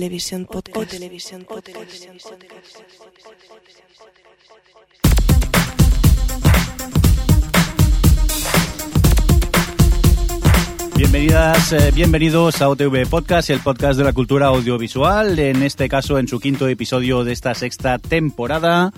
Televisión Podcast. O Televisión Podcast. Bienvenidas, eh, bienvenidos a OTV Podcast, el podcast de la cultura audiovisual, en este caso en su quinto episodio de esta sexta temporada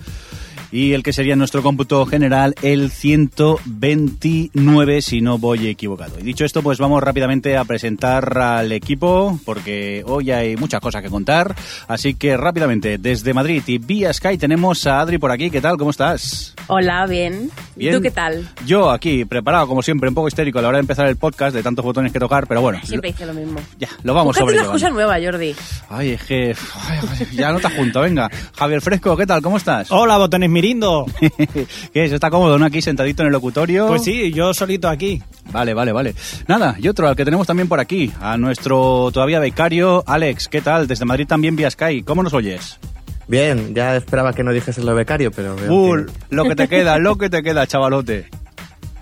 y el que sería nuestro cómputo general el 129 si no voy equivocado. Y dicho esto, pues vamos rápidamente a presentar al equipo porque hoy hay muchas cosas que contar, así que rápidamente desde Madrid y vía Sky tenemos a Adri por aquí, ¿qué tal? ¿Cómo estás? Hola, bien. Bien. ¿Tú qué tal? Yo aquí, preparado como siempre, un poco histérico a la hora de empezar el podcast, de tantos botones que tocar, pero bueno, Siempre hice lo mismo. ya, lo vamos Búscate una cosa nueva, Jordi. Ay, es que ay, ya no te junto, venga. Javier Fresco, ¿qué tal? ¿Cómo estás? Hola, botones Mirindo. ¿Qué es? ¿Está cómodo, no? Aquí sentadito en el locutorio. Pues sí, yo solito aquí. Vale, vale, vale. Nada, y otro al que tenemos también por aquí, a nuestro todavía becario, Alex. ¿Qué tal? Desde Madrid también vía Sky. ¿Cómo nos oyes? Bien, ya esperaba que no dijese lo becario, pero Uh, que- lo que te queda, lo que te queda, chavalote.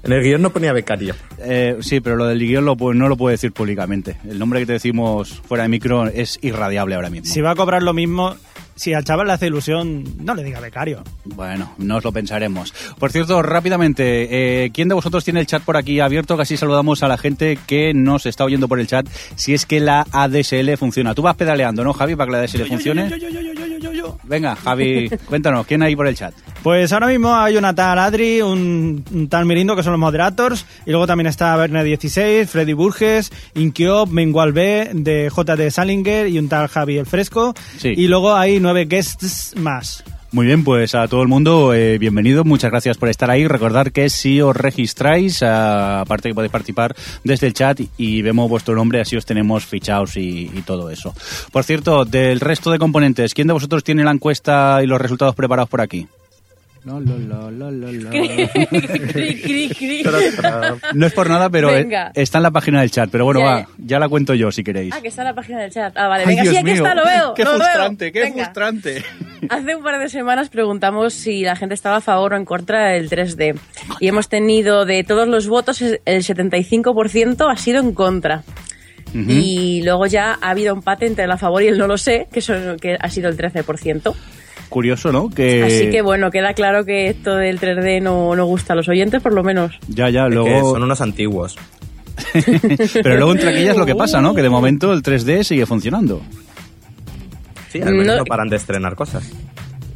en el guion no ponía becario. Eh, sí, pero lo del guion lo, no lo puedo decir públicamente. El nombre que te decimos fuera de micro es irradiable ahora mismo. Si va a cobrar lo mismo, si al chaval le hace ilusión, no le diga becario. Bueno, nos lo pensaremos. Por cierto, rápidamente, eh, ¿quién de vosotros tiene el chat por aquí abierto? Que así saludamos a la gente que nos está oyendo por el chat. Si es que la ADSL funciona. Tú vas pedaleando, ¿no, Javi, para que la ADSL funcione? Yo, yo. Venga, Javi, cuéntanos, ¿quién hay por el chat? Pues ahora mismo hay una tal Adri, un, un tal Mirindo, que son los moderators, y luego también está Verne16, Freddy Burges, Inkiop, Mengual B, de JD Salinger y un tal Javi el Fresco. Sí. Y luego hay nueve guests más. Muy bien, pues a todo el mundo, eh, bienvenido, muchas gracias por estar ahí. Recordar que si os registráis, ah, aparte que podéis participar desde el chat y vemos vuestro nombre, así os tenemos fichados y todo eso. Por cierto, del resto de componentes, ¿quién de vosotros tiene la encuesta y los resultados preparados por aquí? No, lo, lo, lo, lo, lo. Cri, cri, cri. No es por nada, pero eh, Venga. está en la página del chat. Pero bueno, Ya, va, ya. ya la cuento yo si queréis. Ah, que está en la página del chat. Ah, vale. Ay, Venga, Dios sí, aquí mío, está, lo veo. Qué lo veo. frustrante, qué Venga. frustrante. Hace un par de semanas preguntamos si la gente estaba a favor o en contra del 3D. Y hemos tenido de todos los votos, el 75% ha sido en contra. Y luego ya ha habido empate entre el a favor y el no lo sé, que, son, que ha sido el 13%. Curioso, ¿no? Que... Así que bueno, queda claro que esto del 3D no, no gusta a los oyentes, por lo menos. Ya, ya, Es que luego... son unos antiguos. Pero luego entre aquellas lo que pasa, ¿no? Que de momento el 3D sigue funcionando. Sí, al menos No- no paran de estrenar cosas.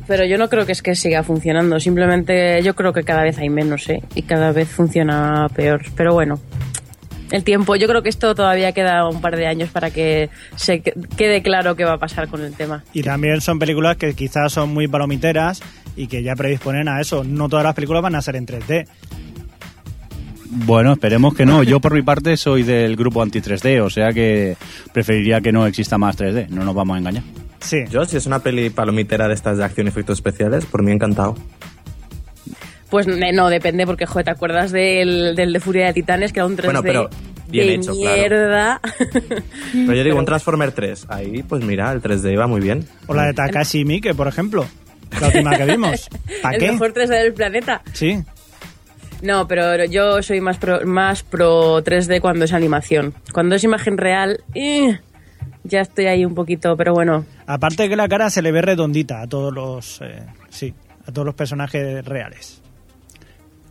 Pero yo no creo que es que siga funcionando, simplemente yo creo que cada vez hay menos, ¿eh? Y cada vez funciona peor. Pero bueno, el tiempo, yo creo que esto todavía queda un par de años para que se que- quede claro qué va a pasar con el tema. Y también son películas que quizás son muy palomiteras y que ya predisponen a eso. No todas las películas van a ser en 3D. Bueno, esperemos que no. Yo por mi parte soy del grupo anti-3D, o sea que preferiría que no exista más 3D, no nos vamos a engañar. Sí. Yo, si es una peli palomitera de estas de acción y efectos especiales, por mí encantado. Pues no, depende, porque, joder, ¿te acuerdas del, del de Furia de Titanes, que era un 3D Bueno, pero bien de hecho, claro. mierda? Pero yo digo, un Transformer 3, ahí, pues mira, el 3D iba muy bien. O la de Takashi Miike, por ejemplo. La última que vimos. ¿Para el qué? mejor 3D del planeta. Sí. No, pero yo soy más pro, más pro 3D cuando es animación. Cuando es imagen real, eh, ya estoy ahí un poquito, pero bueno. Aparte que la cara se le ve redondita a todos los... eh, sí, a todos los personajes reales.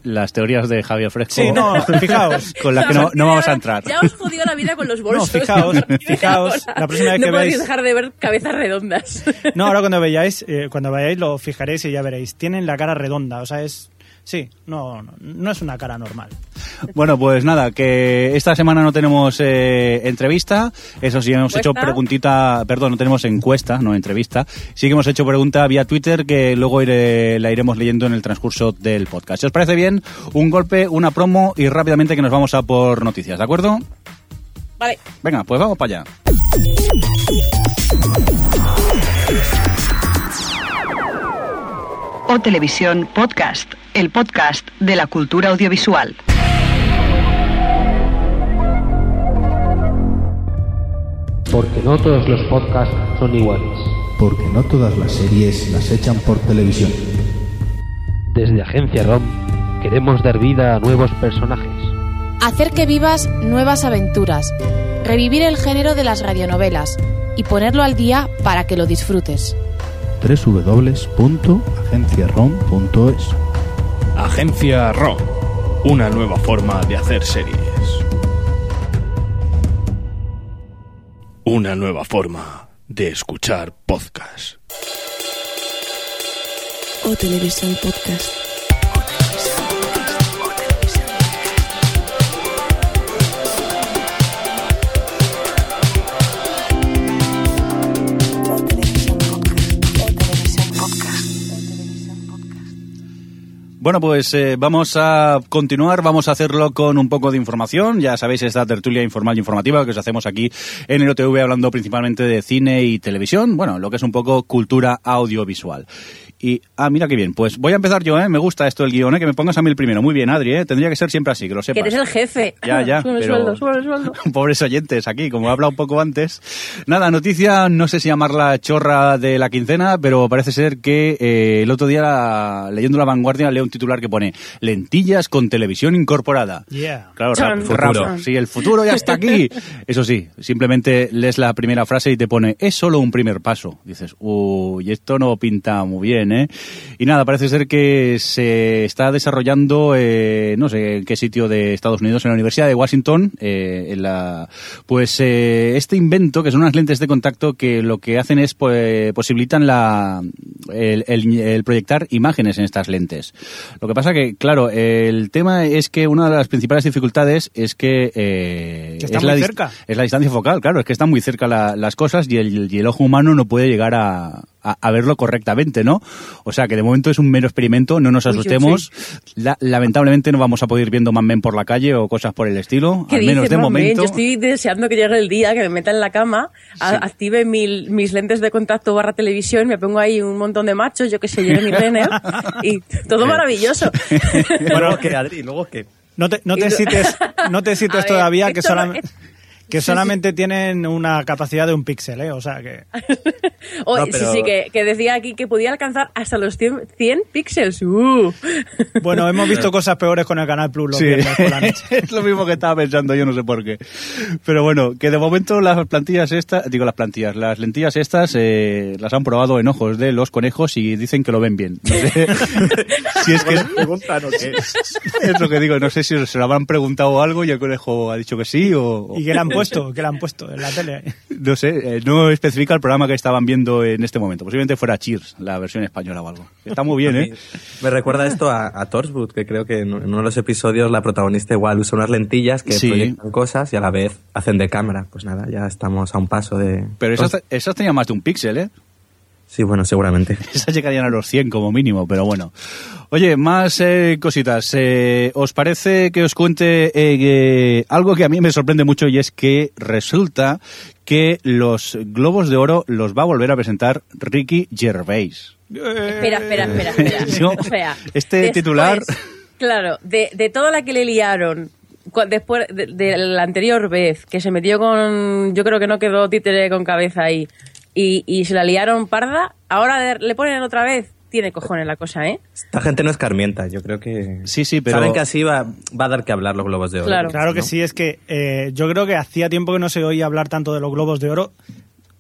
Las teorías de Javier Fresco. Sí, no, fijaos. Con las que no, no vamos a entrar. Ya os jodió la vida con los bolsos. fijaos, de fijaos, ahora la próxima vez no que podéis veáis- dejar de ver cabezas redondas. No, ahora cuando veáis, eh, cuando veáis lo fijaréis y ya veréis. Tienen la cara redonda, o sea, es... Sí, no, no, no es una cara normal. Bueno, pues nada, que esta semana no tenemos eh, entrevista, eso sí, hemos hecho preguntita, perdón, no tenemos encuesta, no entrevista, sí que hemos hecho pregunta vía Twitter que luego iré- la iremos leyendo en el transcurso del podcast. Si os parece bien, un golpe, una promo y rápidamente que nos vamos a por noticias, ¿de acuerdo? Vale. Venga, pues vamos para allá. O Televisión Podcast, el podcast de la cultura audiovisual. Porque no todos los podcasts son iguales. Porque no todas las series las echan por televisión. Desde Agencia ROM queremos dar vida a nuevos personajes. Hacer que vivas nuevas aventuras, revivir el género de las radionovelas y ponerlo al día para que lo disfrutes. www.agenciarom.es Agencia ROM, una nueva forma de hacer series. Una nueva forma de escuchar podcast. O Televisión Podcast. Bueno, pues eh, vamos a continuar, vamos a hacerlo con un poco de información. Ya sabéis, esta tertulia informal y informativa que os hacemos aquí en el OTV hablando principalmente de cine y televisión, bueno, lo que es un poco cultura audiovisual. Y, ah, mira qué bien, pues voy a empezar yo, ¿eh? Me gusta esto del guion, ¿eh? Que me pongas a mí el primero. Muy bien, Adri, ¿eh? Tendría que ser siempre así, que lo Que sepas. eres el jefe. Ya, ya, Sube pero- sueldo, sube sueldo. Pobres oyentes aquí, como he hablado un poco antes. Nada, noticia, no sé si llamarla chorra de la quincena, pero parece ser que eh, el otro día, la- leyendo La Vanguardia, leo un titular que pone lentillas con televisión incorporada. Yeah. Claro, rap- Futuro. sí, el futuro ya está aquí. Eso sí, simplemente lees la primera frase y te pone, es solo un primer paso. Dices, uy, esto no pinta muy bien, ¿eh? Y nada, parece ser que se está desarrollando, eh, no sé en qué sitio de Estados Unidos, en la Universidad de Washington, eh, en la, pues eh, este invento, que son unas lentes de contacto que lo que hacen es, pues, posibilitan la, el, el- el proyectar imágenes en estas lentes. Lo que pasa que, claro, el tema es que una de las principales dificultades es que, eh, Que está es, muy la cerca. es la distancia focal, claro, es que están muy cerca la- las cosas y el, y el ojo humano no puede llegar a, a- a verlo correctamente, ¿no? O sea que de momento es un mero experimento, no nos Uy, uy, asustemos. La- lamentablemente no vamos a poder ir viendo Man Men por la calle o cosas por el estilo, ¿Qué al menos de momento. Yo estoy deseando que llegue el día que me meta en la cama, a- active mis lentes de contacto barra televisión, me pongo ahí un montón de machos, yo que sé, Jeremy Renner, y todo maravilloso. Bueno, que Adri, luego que. No te, no te cites, no te cites ver, todavía que, esto no- solam- que solamente tienen una capacidad de un píxel, ¿eh? O sea que... Oh, No, Sí, pero- sí, que, que decía aquí que podía alcanzar hasta los 100, 100 píxeles. Uh. Bueno, hemos visto cosas peores con el Canal Plus los Sí, viernes por la noche. es lo mismo que estaba pensando, yo no sé por qué. Pero bueno, que de momento las plantillas estas, digo las plantillas, las lentillas estas eh, las han probado en ojos de los conejos y dicen que lo ven bien. No sé si es que es, Preguntan o qué. es lo que digo, no sé si se lo habrán preguntado algo y el conejo ha dicho que sí o... ¿Y qué le han puesto? ¿Qué le han puesto en la tele? No sé, eh, no especifica el programa que estaban viendo en este momento. Posiblemente fuera Cheers, la versión española o algo. Está muy bien, ¿eh? Me recuerda esto a, a Torchwood, que creo que en en uno de los episodios la protagonista igual usa unas lentillas que Sí. proyectan cosas y a la vez hacen de cámara. Pues nada, ya estamos a un paso de... Pero esas, esas tenían más de un píxel, ¿eh? Sí, bueno, seguramente. Esas llegarían a los 100 como mínimo, pero bueno. Oye, más eh, cositas. Eh, ¿Os parece que os cuente eh, algo que a mí me sorprende mucho y es que resulta que los Globos de Oro los va a volver a presentar Ricky Gervais? Espera, espera, espera, espera. Yo, O sea, este después, titular- Claro, de, de toda la que le liaron después de, de la anterior vez, que se metió con. Yo creo que no quedó títere con cabeza ahí. Y, y se la liaron parda, ahora le ponen otra vez. Tiene cojones la cosa, ¿eh? Esta gente no escarmienta, yo creo que... Sí, sí, pero- Saben que así va, va a dar que hablar los globos de oro. Claro. Claro que ¿no? sí, es que eh, yo creo que hacía tiempo que no se oía hablar tanto de los globos de oro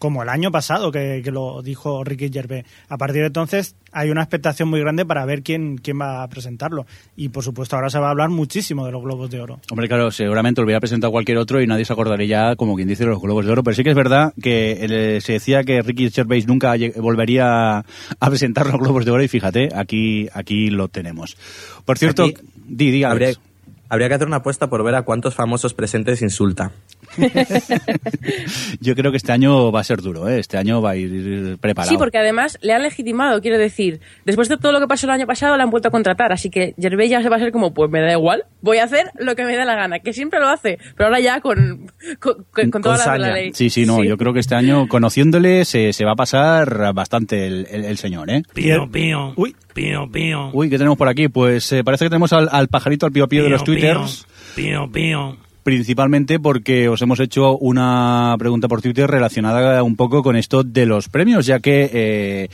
como el año pasado, que, que lo dijo Ricky Gervais. A partir de entonces hay una expectación muy grande para ver quién, quién va a presentarlo. Y por supuesto ahora se va a hablar muchísimo de los globos de oro. Hombre, claro, seguramente lo hubiera presentado cualquier otro y nadie se acordaría ya, como quien dice, de los Globos de Oro. Pero sí que es verdad que eh, se decía que Ricky Gervais nunca volvería a presentar los Globos de Oro y fíjate, aquí, aquí lo tenemos. Por cierto, Aquí di, di, Alex. Habría, Habría que hacer una apuesta por ver a cuántos famosos presentes insulta. Yo creo que este año va a ser duro, ¿eh? Este año va a ir preparado. Sí, porque además le han legitimado, quiero decir. Después de todo lo que pasó el año pasado, le han vuelto a contratar. Así que Gervais ya se va a ser como, pues me da igual, voy a hacer lo que me dé la gana. Que siempre lo hace, pero ahora ya con, con, con- con toda la, la ley. Sí, sí, no, yo creo que este año, conociéndole, se, se va a pasar bastante el, el- el señor, ¿eh? Pío, pío. Uy. Pío, pío. Uy, ¿qué tenemos por aquí? Pues eh, parece que tenemos al, al pajarito, al pío pío de los Pío, twitters. Pío, pío. Principalmente porque os hemos hecho una pregunta por Twitter relacionada un poco con esto de los premios, ya que... eh,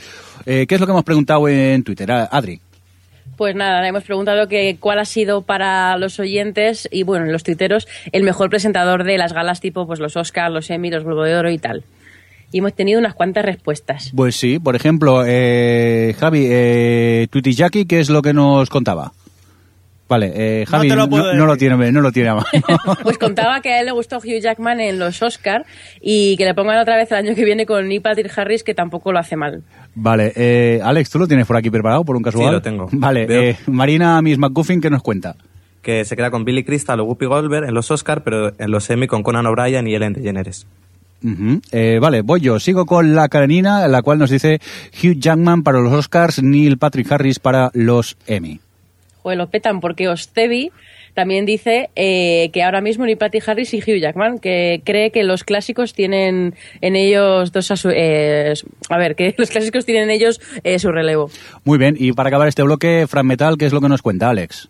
eh, ¿Qué es lo que hemos preguntado en Twitter? Adri. Pues nada, hemos preguntado que cuál ha sido para los oyentes y bueno, los tuiteros el mejor presentador de las galas tipo pues los Oscars, los Emmy, los Globo de Oro y tal. Y hemos tenido unas cuantas respuestas. Pues sí, por ejemplo, eh, Javi, eh, Jackie, ¿qué es lo que nos contaba? Vale, eh, No Javi, lo puedo no, no lo decir. tiene, no lo tiene a mano. Pues contaba que a él le gustó Hugh Jackman en los Oscars y que le pongan otra vez el año que viene con Neil Patrick Harris, que tampoco lo hace mal. Vale, eh, Alex, ¿tú lo tienes por aquí preparado por un casual? Sí, lo tengo. Vale, eh, Marina Miss McGuffin, ¿qué nos cuenta? Que se queda con Billy Crystal o Whoopi Goldberg en los Oscar, pero en los Emmy con Conan O'Brien y Ellen DeGeneres. Eh, vale, voy yo. Sigo con la carenina, la cual nos dice Hugh Jackman para los Oscars, Neil Patrick Harris para los Emmy. Joder, lo petan porque Ostevi también dice eh, que ahora mismo Neil Patrick Harris y Hugh Jackman, que cree que los clásicos tienen en ellos dos... a su- eh, a ver, que los clásicos tienen en ellos eh, su relevo. Muy bien, y para acabar este bloque, Fran Metal, ¿qué es lo que nos cuenta, Alex?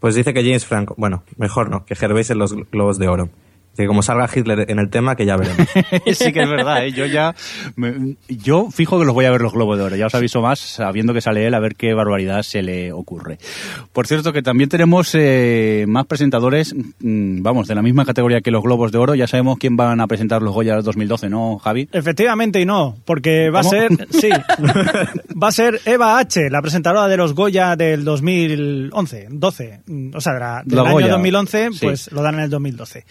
Pues dice que James Franco, bueno, mejor no, que Gervais en los Globos de Oro. Que como salga Hitler en el tema, que ya veremos. sí que es verdad, ¿eh? yo ya me- yo fijo que los voy a ver los Globos de Oro, ya os aviso más sabiendo que sale él a ver qué barbaridad se le ocurre. Por cierto que también tenemos eh, más presentadores, mm, vamos, de la misma categoría que los Globos de Oro, ya sabemos quién van a presentar los Goya 2012, ¿no, Javi? Efectivamente y no, porque va ¿Cómo? a ser, sí, va a ser Eva H., la presentadora de los Goya del 2011, 12, mm, o sea, de la- del año Goya, 2011, sí. pues lo dan en el 2012.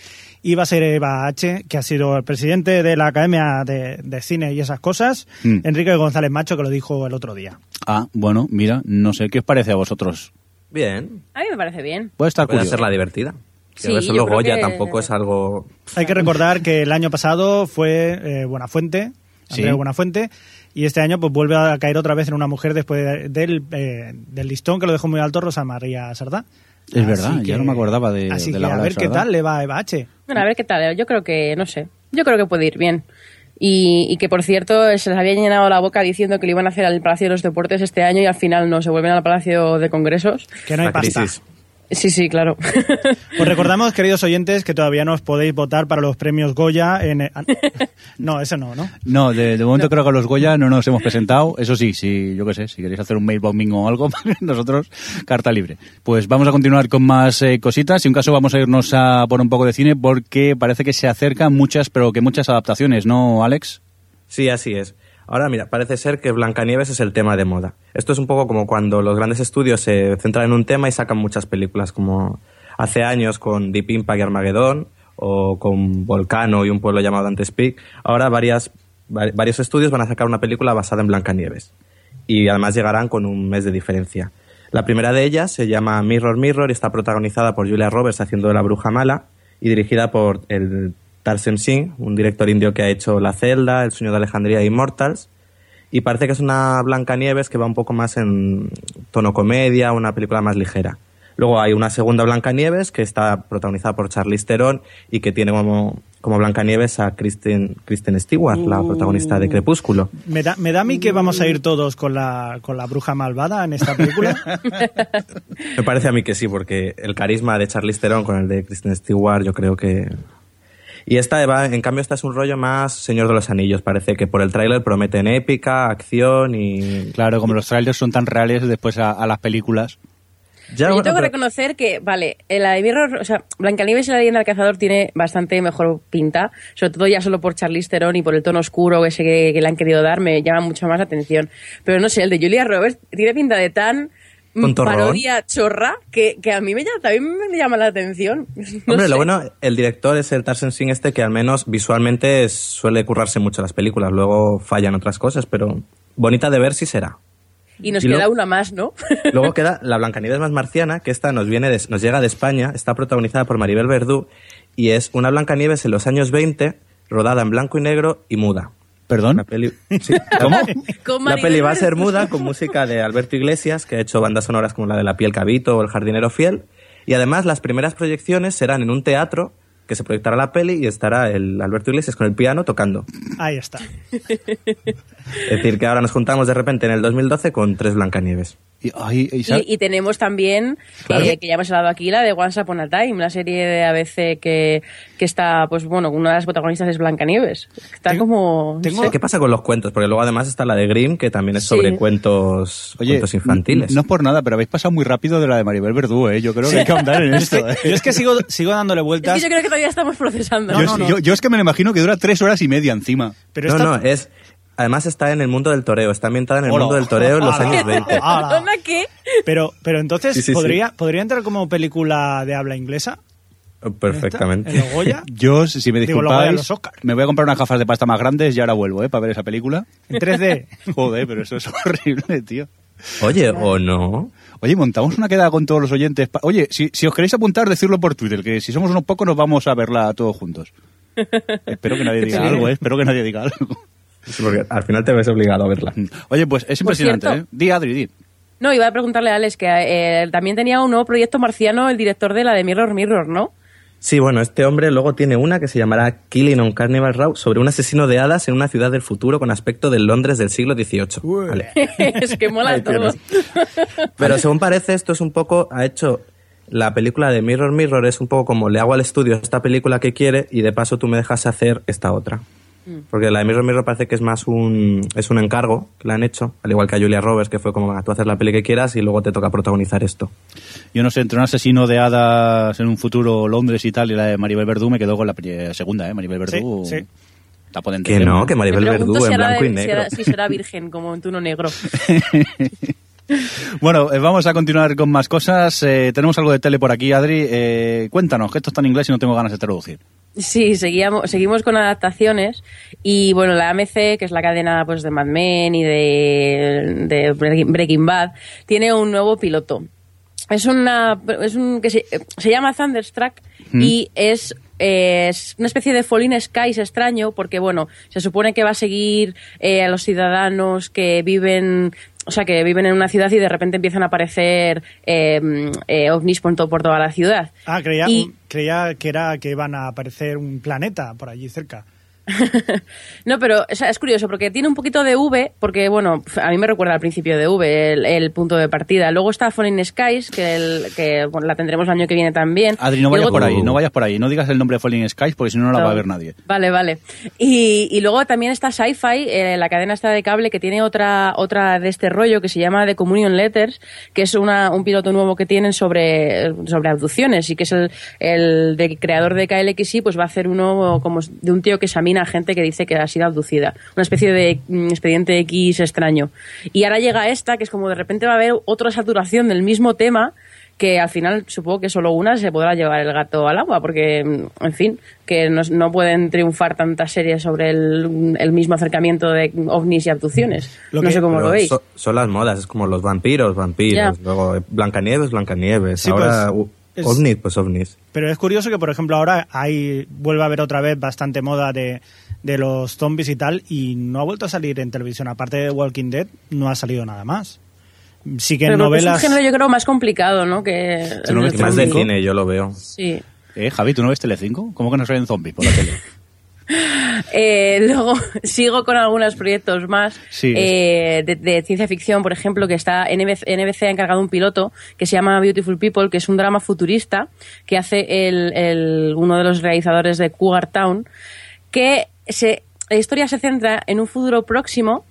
Y va a ser Eva H., que ha sido el presidente de la Academia de, de Cine y esas cosas, Mm. Enrique González Macho, que lo dijo el otro día. Ah, bueno, mira, no sé, ¿qué os parece a vosotros? Bien, A mí me parece bien. Puede estar puede curioso. hacerla divertida. Sí, Que creo Goya que- tampoco es algo... Hay que recordar que el año pasado fue eh, Buenafuente, Sí. Andrea Buenafuente, y este año pues vuelve a caer otra vez en una mujer después de- del, eh, del listón que lo dejó muy alto Rosa María Sardá. Es verdad, ya no me acordaba de, Así de que la a ver qué tal le va a Eva H. Bueno, a ver qué tal. Yo creo que, no sé, yo creo que puede ir bien. Y, y que, por cierto, se les había llenado la boca diciendo que lo iban a hacer al Palacio de los Deportes este año y al final no, se vuelven al Palacio de Congresos. Que no hay La pasta. crisis. Sí, sí, claro. Os recordamos, queridos oyentes, que todavía no os podéis votar para los premios Goya en... ah, No, eso no, ¿no? No, de, de momento creo que a los Goya no nos hemos presentado. Eso sí, si yo qué sé, si queréis hacer un mail bombing o algo, nosotros carta libre. Pues vamos a continuar con más eh, cositas y en caso vamos a irnos a por un poco de cine porque parece que se acercan muchas, pero que muchas adaptaciones, ¿no, Alex? Sí, así es. Ahora, mira, parece ser que Blancanieves es el tema de moda. Esto es un poco como cuando los grandes estudios se centran en un tema y sacan muchas películas, como hace años con Deep Impact y Armageddon, o con Volcano y un pueblo llamado Dante's Peak. Ahora varios estudios van a sacar una película basada en Blancanieves. Y además llegarán con un mes de diferencia. La primera de ellas se llama Mirror Mirror y está protagonizada por Julia Roberts haciendo de la bruja mala y dirigida por el Tarsem Singh, un director indio que ha hecho La Celda, El sueño de Alejandría e Immortals. Y parece que es una Blancanieves que va un poco más en tono comedia, una película más ligera. Luego hay una segunda Blancanieves que está protagonizada por Charlize Theron y que tiene como, como Blancanieves a Kristen, Kristen Stewart, la protagonista de Crepúsculo. ¿Me da, ¿Me da a mí que vamos a ir todos con la, con la bruja malvada en esta película? Me parece a mí que sí, porque el carisma de Charlize Theron con el de Kristen Stewart yo creo que... Y esta, va- en cambio, esta es un rollo más Señor de los Anillos. Parece que por el tráiler prometen épica, acción y... Claro, como los trailers son tan reales después a, a las películas. Ya, Yo bueno, tengo que pero- reconocer que, vale, la de Mirror, o sea, Blancanieves y la leyenda del cazador tiene bastante mejor pinta, sobre todo ya solo por Charlize Theron y por el tono oscuro ese que, que le han querido dar, me llama mucho más la atención. Pero no sé, el de Julia Roberts tiene pinta de tan mm, parodia chorra que, que a mí me llama, también me llama la atención. No Hombre, sé. lo bueno, el director es el Tarsem Singh este que al menos visualmente suele currarse mucho las películas. Luego fallan otras cosas, pero bonita de ver sí será. Y nos Y queda luego- una más, ¿no? Luego queda La Blancanieves más marciana, que esta nos, viene de- nos llega de España, está protagonizada por Maribel Verdú y es una Blancanieves en los años 20, rodada en blanco y negro y muda. ¿Perdón? La peli, sí. ¿Cómo? La peli va a ser muda con música de Alberto Iglesias, que ha hecho bandas sonoras como la de La piel cabito o El jardinero fiel. Y además las primeras proyecciones serán en un teatro que se proyectará la peli y estará el Alberto Iglesias con el piano tocando. Ahí está. Es decir, que ahora nos juntamos de repente en el 2012 con tres Blancanieves. Y, ay, y sa- Y, y tenemos también, Claro. eh, que ya hemos hablado aquí, la de Once Upon a Time, la serie de ABC que, que está, pues bueno, una de las protagonistas es Blancanieves. Está como... no Tengo- sé. ¿Qué pasa con los cuentos? Porque luego además está la de Grimm, que también es sobre Sí. cuentos, Oye, cuentos infantiles. no es por nada, pero habéis pasado muy rápido de la de Maribel Verdú, ¿eh? Yo creo que hay que ahondar en esto. ¿eh? Yo es que sigo, sigo dándole Es vueltas. que yo creo que todavía estamos procesando. yo, yo- yo es que me lo imagino que dura tres horas y media encima. Pero no, esta- no, es... Además está en el mundo del toreo, está ambientada en el Hola. mundo del toreo en los Hola. años 20. Hola. ¿Perdona qué? Pero, pero entonces, Sí, sí, sí. ¿podría, ¿podría entrar como película de habla inglesa? Perfectamente. ¿En Goya? Yo, si me disculpáis, me voy a comprar unas gafas de pasta más grandes y ahora vuelvo, ¿eh? Para ver esa película. En 3D. Joder, pero eso es horrible, tío. Oye, o no. Oye, montamos una quedada con todos los oyentes. Oye, si, si os queréis apuntar, decirlo por Twitter, que si somos unos pocos nos vamos a verla todos juntos. Espero que nadie diga Sí. algo, ¿eh? Espero que nadie diga algo. Sí, Porque al final te ves obligado a verla. Oye, pues es impresionante, cierto- ¿eh? Di, Adri, di. No, iba a preguntarle a Alex que eh, también tenía un nuevo proyecto marciano el director de la de Mirror Mirror, ¿no? Sí, bueno, este hombre luego tiene una que se llamará Killing on Carnival Row sobre un asesino de hadas en una ciudad del futuro con aspecto del Londres del siglo XVIII. Vale. es que mola Ahí todo. tienes. Pero según parece, esto es un poco, ha hecho la película de Mirror Mirror, es un poco como le hago al estudio esta película que quiere y de paso tú me dejas hacer esta otra. Mm. Porque la de Mirror Mirror parece que es más un, es un encargo que le han hecho, al igual que a Julia Roberts, que fue como, "Venga, tú haces la peli que quieras y luego te toca protagonizar esto. Yo no sé, entre un asesino de hadas en un futuro Londres y tal y la de Maribel Verdú me quedo con la pri- segunda, ¿eh? Maribel Verdú. Sí, sí. Está potente. Que no, que Maribel Verdú si en blanco y si negro. si será virgen, como en Tuno Negro. Bueno, eh, vamos a continuar con más cosas. Eh, tenemos algo de tele por aquí, Adri. Eh, cuéntanos, que esto está en inglés y no tengo ganas de traducir. Sí, seguíamos, seguimos con adaptaciones y bueno, la AMC, que es la cadena pues de Mad Men y de, de Breaking Bad, tiene un nuevo piloto. Es una es un que se, se llama Thunderstruck y es eh, es una especie de Falling Skies extraño porque bueno, se supone que va a seguir eh, a los ciudadanos que viven o sea, que viven en una ciudad y de repente empiezan a aparecer eh, eh, ovnis por, to- por toda la ciudad. Ah, creía, Y- creía que era que iban a aparecer un planeta por allí cerca. No, pero o sea, es curioso porque tiene un poquito de V, porque bueno, a mí me recuerda al principio de V, el, el punto de partida. Luego está Falling Skies, que, el- que bueno, la tendremos el año que viene también. Adri, no vayas luego- por ahí, no vayas por ahí. No digas el nombre de Falling Skies porque si no, no la va a ver nadie. Vale, vale. Y, y luego también está Sci-Fi, eh, la cadena esta de cable, que tiene otra otra de este rollo que se llama The Communion Letters, que es una, un piloto nuevo que tienen sobre, sobre abducciones y que es el, el de- creador de KLXI, pues va a hacer uno como de un tío que a gente que dice que ha sido abducida. Una especie de mm, expediente X extraño. Y ahora llega esta, que es como de repente va a haber otra saturación del mismo tema que al final supongo que solo una se podrá llevar el gato al agua, porque, mm, en fin, que no, no pueden triunfar tantas series sobre el, el mismo acercamiento de ovnis y abducciones. Lo no que- sé cómo lo veis. so- son las modas, es como los vampiros, vampiros. Luego Blancanieves, Blancanieves. Sí, Ahora pues, es- ovnis, pues ovnis. Pero es curioso que, por ejemplo, ahora hay, vuelve a haber otra vez bastante moda de, de los zombies y tal, y no ha vuelto a salir en televisión. Aparte de Walking Dead, no ha salido nada más. Sí que en novelas... Es un género yo creo más complicado, ¿no? Que ¿Tú no el ves Más de cine, yo lo veo. Sí. Eh, Javi, ¿tú no ves Telecinco? ¿Cómo que no salen zombies por la tele? Eh, luego sigo con algunos proyectos más Sí. eh, de, de ciencia ficción, por ejemplo, que está NBC, NBC ha encargado un piloto que se llama Beautiful People, que es un drama futurista que hace el, el- uno de los realizadores de Cougar Town, que se, la historia se centra en un futuro próximo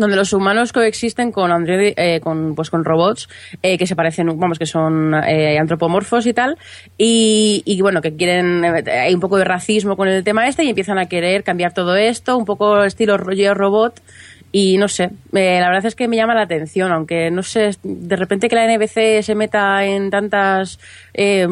donde los humanos coexisten con androide- eh, con pues con robots eh, que se parecen vamos que son eh, antropomorfos y tal y, y, bueno que quieren eh, hay un poco de racismo con el tema este y empiezan a querer cambiar todo esto un poco estilo rollo robot Y no sé, eh, la verdad es que me llama la atención, aunque no sé, de repente que la NBC se meta en tantas eh,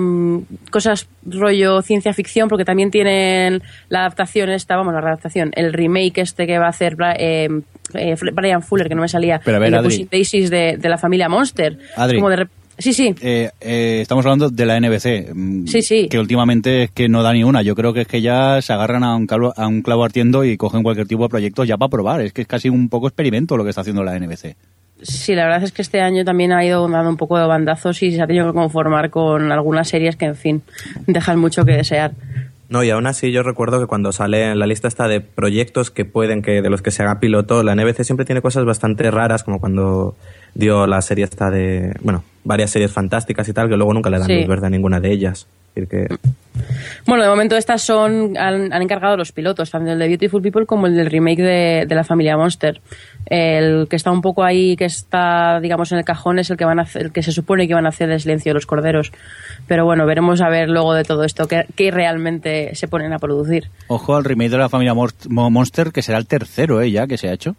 cosas rollo ciencia ficción, porque también tienen la adaptación esta, vamos, la adaptación, el remake este que va a hacer Bra- eh, eh, Brian Fuller, que no me salía, Pero a ver, de Adri. Pushing Daisies de, de la familia Monster. Adri. Como de sí, sí, Eh, eh, estamos hablando de la NBC. mm, Sí, sí. Que últimamente es que no da ni una. Yo creo que es que ya se agarran a un, clavo, a un clavo ardiendo y cogen cualquier tipo de proyectos ya para probar. Es que es casi un poco experimento lo que está haciendo la NBC. Sí, la verdad es que este año también ha ido dando un poco de bandazos y se ha tenido que conformar con algunas series que, en fin, dejan mucho que desear. No, y aún así yo recuerdo que cuando sale en la lista esta de proyectos que pueden, que de los que se haga piloto, la NBC siempre tiene cosas bastante raras, como cuando dio la serie esta de, bueno, varias series fantásticas y tal, que luego nunca le dan Sí. luz verde a ninguna de ellas. Que Bueno, de momento estas son han, han encargado los pilotos, tanto el de Beautiful People como el del remake de, de la familia Monster. El que está un poco ahí, que está, digamos, en el cajón es el que van a hacer, el que se supone que van a hacer el silencio de los corderos. Pero bueno, veremos a ver luego de todo esto qué, qué realmente se ponen a producir. Ojo al remake de la familia Monster, que será el tercero, ¿eh? Ya que se ha hecho.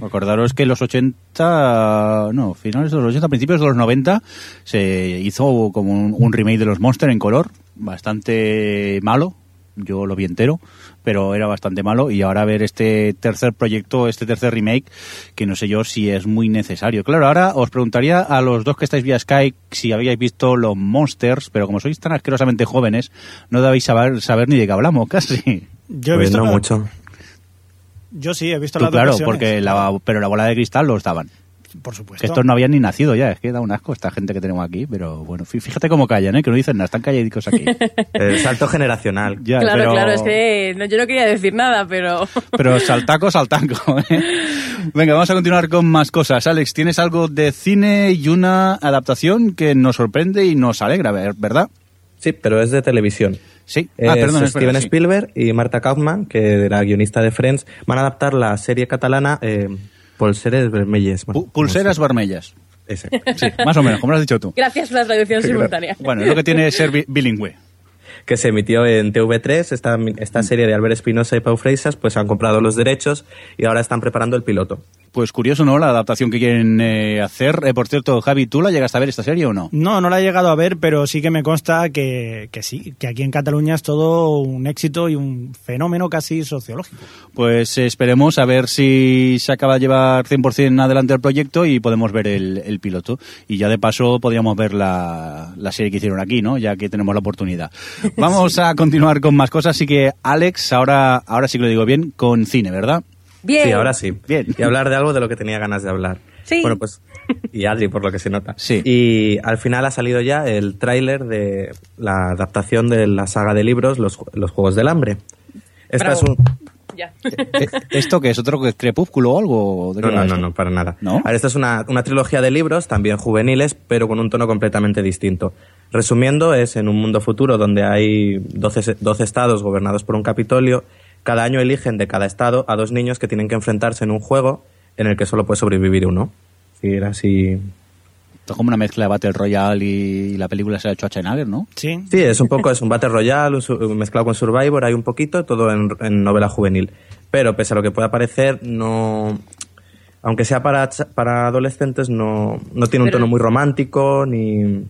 Acordaros que en los 80, no, finales de los 80, principios de los 90, se hizo como un, un remake de los Monster en color, bastante malo, yo lo vi entero, pero era bastante malo, y ahora ver este tercer proyecto, este tercer remake, que no sé yo si es muy necesario. Claro, ahora os preguntaría a los dos que estáis vía Skype si habíais visto los Monsters, pero como sois tan asquerosamente jóvenes, no debéis saber, saber ni de qué hablamos, casi. Yo he pues visto no mucho. Yo sí, he visto Tú, las dos claro, versiones. porque la, pero la bola de cristal los daban. Por supuesto. Que estos no habían ni nacido ya, es que da un asco esta gente que tenemos aquí, pero bueno, fí- fíjate cómo callan, ¿eh? que no dicen nada, están calladicos aquí. El salto generacional. Ya, claro, pero, claro, es que no, yo no quería decir nada, pero... Pero saltaco, saltaco. ¿eh? Venga, vamos a continuar con más cosas. Alex, tienes algo de cine y una adaptación que nos sorprende y nos alegra, ver- ¿verdad? Sí, pero es de televisión. Sí. Es ah, perdón, es Steven verdad, sí. Spielberg y Marta Kaufman, que era guionista de Friends, van a adaptar la serie catalana eh, Polseres Vermelles. Bueno, Pu- Pulseras vermellas. Sí, más o menos, como lo has dicho tú. Gracias por la traducción simultánea. Bueno, es lo que tiene ser bi- bilingüe. que se emitió en TV3, esta, esta serie de Albert Espinosa y Pau Freisas, pues han comprado los derechos y ahora están preparando el piloto. Pues curioso, ¿no? La adaptación que quieren eh, hacer. Eh, por cierto, Javi, ¿tú la llegaste a ver esta serie o no? No, no la he llegado a ver, pero sí que me consta que, que sí, que aquí en Cataluña es todo un éxito y un fenómeno casi sociológico. Pues esperemos a ver si se acaba de llevar 100% adelante el proyecto y podemos ver el, el piloto. Y ya de paso podríamos ver la, la serie que hicieron aquí, ¿no? Ya que tenemos la oportunidad. Vamos a continuar con más cosas. Así que, Alex, ahora, ahora sí que lo digo bien, con cine, ¿verdad? Bien. Sí, ahora sí. Bien. Y hablar de algo de lo que tenía ganas de hablar. Sí. Bueno, pues. Y Adri, por lo que se nota. Sí. Y al final ha salido ya el tráiler de la adaptación de la saga de libros Los, los Juegos del Hambre. Esta Bravo. es un. Ya. Eh, ¿Esto qué es? ¿Otro que es crepúsculo o algo? ¿De qué No, no, no, no, para nada. ¿No? A ver, esta es una, una trilogía de libros, también juveniles, pero con un tono completamente distinto. Resumiendo, es en un mundo futuro donde hay 12, se- 12 estados gobernados por un Capitolio. Cada año eligen de cada estado a dos niños que tienen que enfrentarse en un juego en el que solo puede sobrevivir uno. Era así. Esto es como una mezcla de Battle Royale y la película se ha hecho Schwarzenegger, ¿no? Sí. Sí, es un poco, es un Battle Royale mezclado con Survivor, hay un poquito, todo en, en novela juvenil. Pero pese a lo que pueda parecer, no. Aunque sea para, para adolescentes, no, no tiene un Pero- tono muy romántico ni.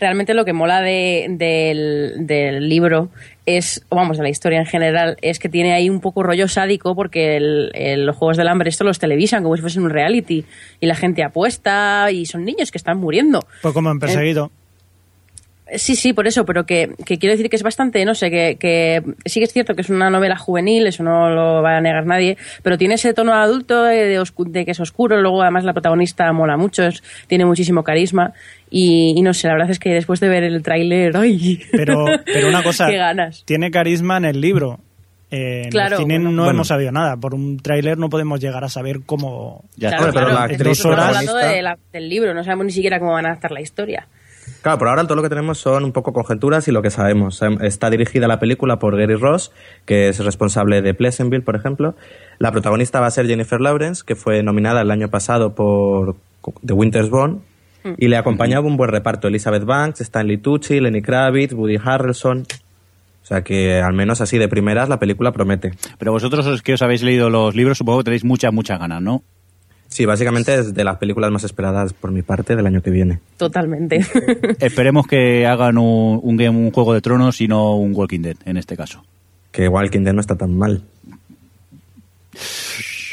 realmente lo que mola de- del, del libro es, vamos, de la historia en general, es que tiene ahí un poco rollo sádico porque el- los Juegos del Hambre esto los televisan como si fuesen un reality y la gente apuesta y son niños que están muriendo. Pues como en perseguido. Sí, sí, por eso, pero que, que quiero decir que es bastante, no sé, que, que sí que es cierto que es una novela juvenil, eso no lo va a negar nadie, pero tiene ese tono adulto de, de oscu- de que es oscuro, luego además la protagonista mola mucho, es- tiene muchísimo carisma y, y no sé, la verdad es que después de ver el tráiler, ¡ay! Pero, pero una cosa, ¡Qué ganas! tiene carisma en el libro. Eh, en Claro, el cine bueno. no Bueno. hemos sabido nada. Por un tráiler no podemos llegar a saber cómo... Ya Claro, pero claro, la actriz estamos hablando protagonista- de la- del libro, no sabemos ni siquiera cómo van a adaptar la historia. Claro, por ahora todo lo que tenemos son un poco conjeturas y lo que sabemos. Em, Está dirigida la película por Gary Ross, que es responsable de Pleasantville, por ejemplo. La protagonista va a ser Jennifer Lawrence, que fue nominada el año pasado por The Winter's Bone. Y le acompañaba un buen reparto. Elizabeth Banks, Stanley Tucci, Lenny Kravitz, Woody Harrelson. O sea que al menos así de primeras la película promete. Pero vosotros los que os habéis leído los libros, supongo que tenéis muchas, muchas ganas, ¿no? Sí, básicamente es de las películas más esperadas por mi parte del año que viene. Totalmente. Esperemos que hagan un, un, game, un Juego de Tronos y no un Walking Dead, en este caso. Que Walking Dead no está tan mal.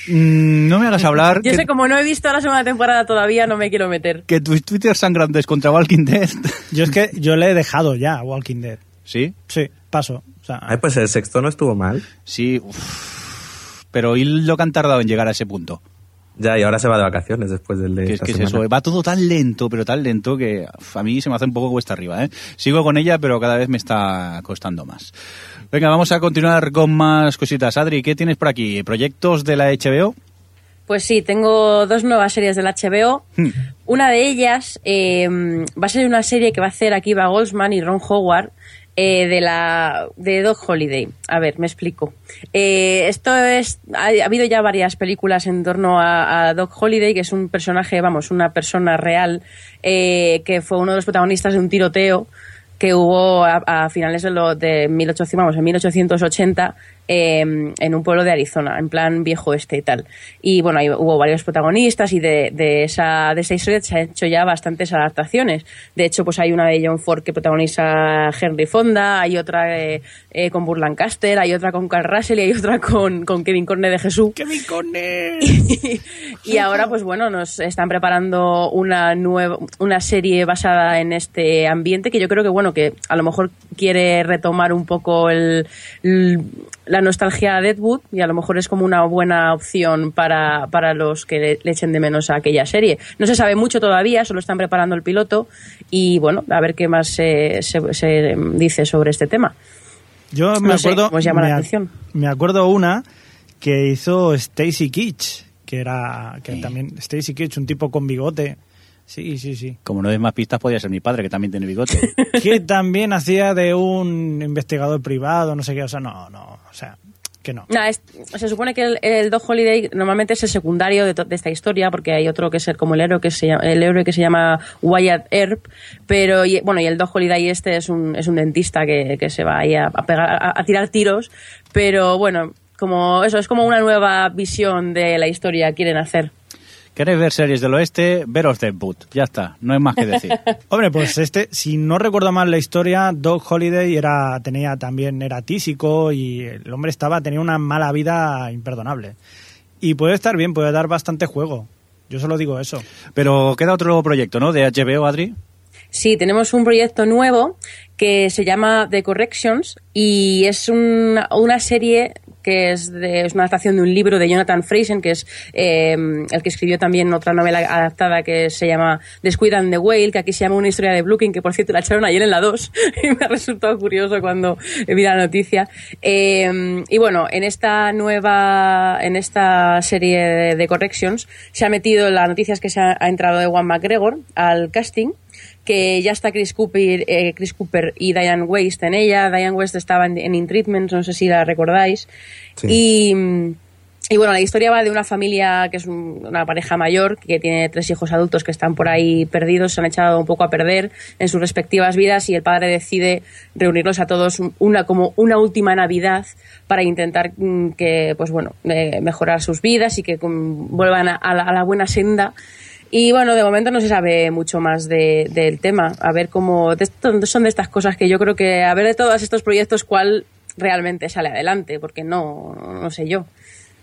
Mm, no me hagas hablar. Yo que, sé, como no he visto la segunda temporada todavía, no me quiero meter. que tus Twitter sangrantes contra Walking Dead. Yo es que yo le he dejado ya a Walking Dead. ¿Sí? Sí, paso. O sea, Ay, pues el sexto no estuvo mal. Sí. uf. Pero ¿y lo que han tardado en llegar a ese punto? Ya, y ahora se va de vacaciones después del de Que es esta que es semana. eso, va todo tan lento, pero tan lento que uf, a mí se me hace un poco cuesta arriba. ¿eh? Sigo con ella, pero cada vez me está costando más. Venga, vamos a continuar con más cositas. Adri, ¿qué tienes por aquí? ¿Proyectos de la HBO? Pues sí, tengo dos nuevas series del HBO. Hmm. Una de ellas eh, va a ser una serie que va a hacer Akiva Goldsman y Ron Howard eh, de la de Dog Holiday. A ver, me explico. Eh, esto es ha, ha habido ya varias películas en torno a, a Dog Holiday, que es un personaje, vamos, una persona real eh, que fue uno de los protagonistas de un tiroteo que hubo a, a finales de, lo, de 1800, vamos, en 1880 eh, en un pueblo de Arizona, en plan viejo este y tal. Y bueno, ahí hubo varios protagonistas y de, de esa, de esa historia se han hecho ya bastantes adaptaciones. De hecho, pues hay una de John Ford que protagoniza Henry Fonda, hay otra eh, eh, con Burr Lancaster, hay otra con Carl Russell y hay otra con, con Kevin Corne de Jesús. ¡Kevin Corne! y ahora, pues bueno, nos están preparando una nueva, una serie basada en este ambiente que yo creo que, bueno, que a lo mejor quiere retomar un poco el, el- la nostalgia a Deadwood y a lo mejor es como una buena opción para, para los que le, le echen de menos a aquella serie. No se sabe mucho todavía, solo están preparando el piloto y bueno, a ver qué más se, se- se dice sobre este tema. Yo me No acuerdo. llama atención. me acuerdo una que hizo Stacy Kitsch, que era que también Stacy Kitsch, un tipo con bigote. Sí, sí, sí. Como no des más pistas, podría ser mi padre, que también tiene bigote. que también hacía de un investigador privado, no sé qué, o sea, no, no, o sea, que no. Nah, es- se supone que el, el Dog Holiday normalmente es el secundario de, to- de esta historia, porque hay otro que es el, como el héroe que se llama, el héroe que se llama Wyatt Earp, pero y- bueno, y el Dog Holiday este es un, es un dentista que, que se va ahí a, a pegar, a, a tirar tiros, pero bueno, como eso, es como una nueva visión de la historia quieren hacer. ¿Queréis ver series del oeste? Veros Deadwood. Ya está, no hay más que decir. Hombre, pues este, si no recuerdo mal la historia, Doc Holiday era, tenía también, era tísico y el hombre estaba, tenía una mala vida imperdonable. Y puede estar bien, puede dar bastante juego. Yo solo digo eso. Pero queda otro proyecto, ¿no? De HBO, Adri. Sí, tenemos un proyecto nuevo que se llama The Corrections y es una, una serie que es, de- es una adaptación de un libro de Jonathan Friesen, que es eh, el que escribió también otra novela adaptada que se llama Descuida and the Whale, que aquí se llama Una historia de Brooklyn, que por cierto la echaron ayer en la 2 y me ha resultado curioso cuando vi la noticia. Eh, y bueno, en esta nueva, en esta serie de, Corrections se ha metido la noticia que se ha, ha entrado Ewan McGregor al casting que ya está Chris Cooper, eh, Chris Cooper y Diane West en ella. Diane West estaba en, en In Treatment, no sé si la recordáis. Y, y bueno, la historia va de una familia que es un- una pareja mayor que tiene tres hijos adultos que están por ahí perdidos, se han echado un poco a perder en sus respectivas vidas y el padre decide reunirlos a todos un- una como una última Navidad para intentar mm, que pues bueno eh, mejorar sus vidas y que mm, vuelvan a la, a la buena senda. Y bueno, de momento no se sabe mucho más de- del tema. A ver cómo. de son de estas cosas que yo creo que a ver de todos estos proyectos cuál realmente sale adelante, porque no, no sé yo.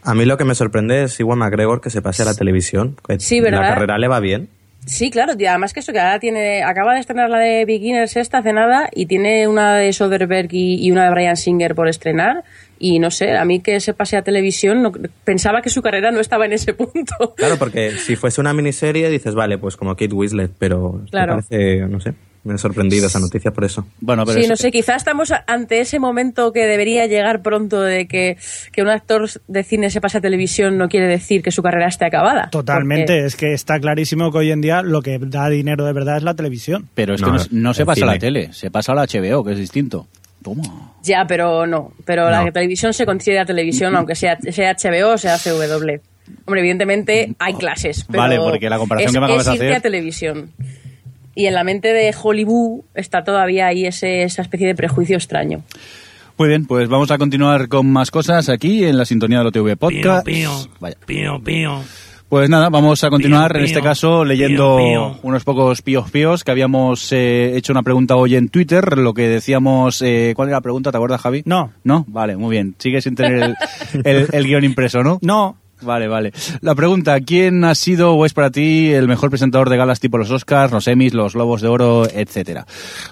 A mí lo que me sorprende es Iwan McGregor que se pase a la televisión. Sí, ¿verdad? La carrera le va bien. Sí, claro, tío, además que eso, que ahora tiene, acaba de estrenar la de Beginners esta hace nada y tiene una de Soderbergh y, y una de Brian Singer por estrenar y no sé, a mí que se pase a televisión no- pensaba que su carrera no estaba en ese punto. Claro, porque si fuese una miniserie dices, vale, pues como Kate Winslet, pero me Claro. parece, no sé, me ha sorprendido esa noticia por eso. Bueno, sí, no sé, quizás estamos ante ese momento que debería llegar pronto de que, que un actor de cine se pase a televisión no quiere decir que su carrera esté acabada. Totalmente, Porque- es que está clarísimo que hoy en día lo que da dinero de verdad es la televisión. Pero es No, que no, no se pasa a la tele, se pasa a la HBO, que es distinto. Toma. Ya, pero no. Pero la televisión se considera televisión, aunque sea, sea HBO o sea CW. Hombre, evidentemente hay clases. Pero Vale, porque la comparación es, que me acabas es de irte hacer- a televisión. Y en la mente de Hollywood está todavía ahí ese, esa especie de prejuicio extraño. Muy bien, pues vamos a continuar con más cosas aquí en la sintonía de la TV Podcast. Pío, Vaya. pío, pío. Pues nada, vamos a continuar Pío, en este pío. caso leyendo Pío, unos pocos píos píos que habíamos eh, hecho una pregunta hoy en Twitter, lo que decíamos, eh, ¿cuál era la pregunta? ¿Te acuerdas, Javi? No. ¿No? Vale, muy bien. Sigue sin tener el, el- el guion impreso, ¿no? No. Vale, vale. La pregunta, ¿quién ha sido o es para ti el mejor presentador de galas tipo los Oscars, los Emmys, los Globos de Oro, etcétera?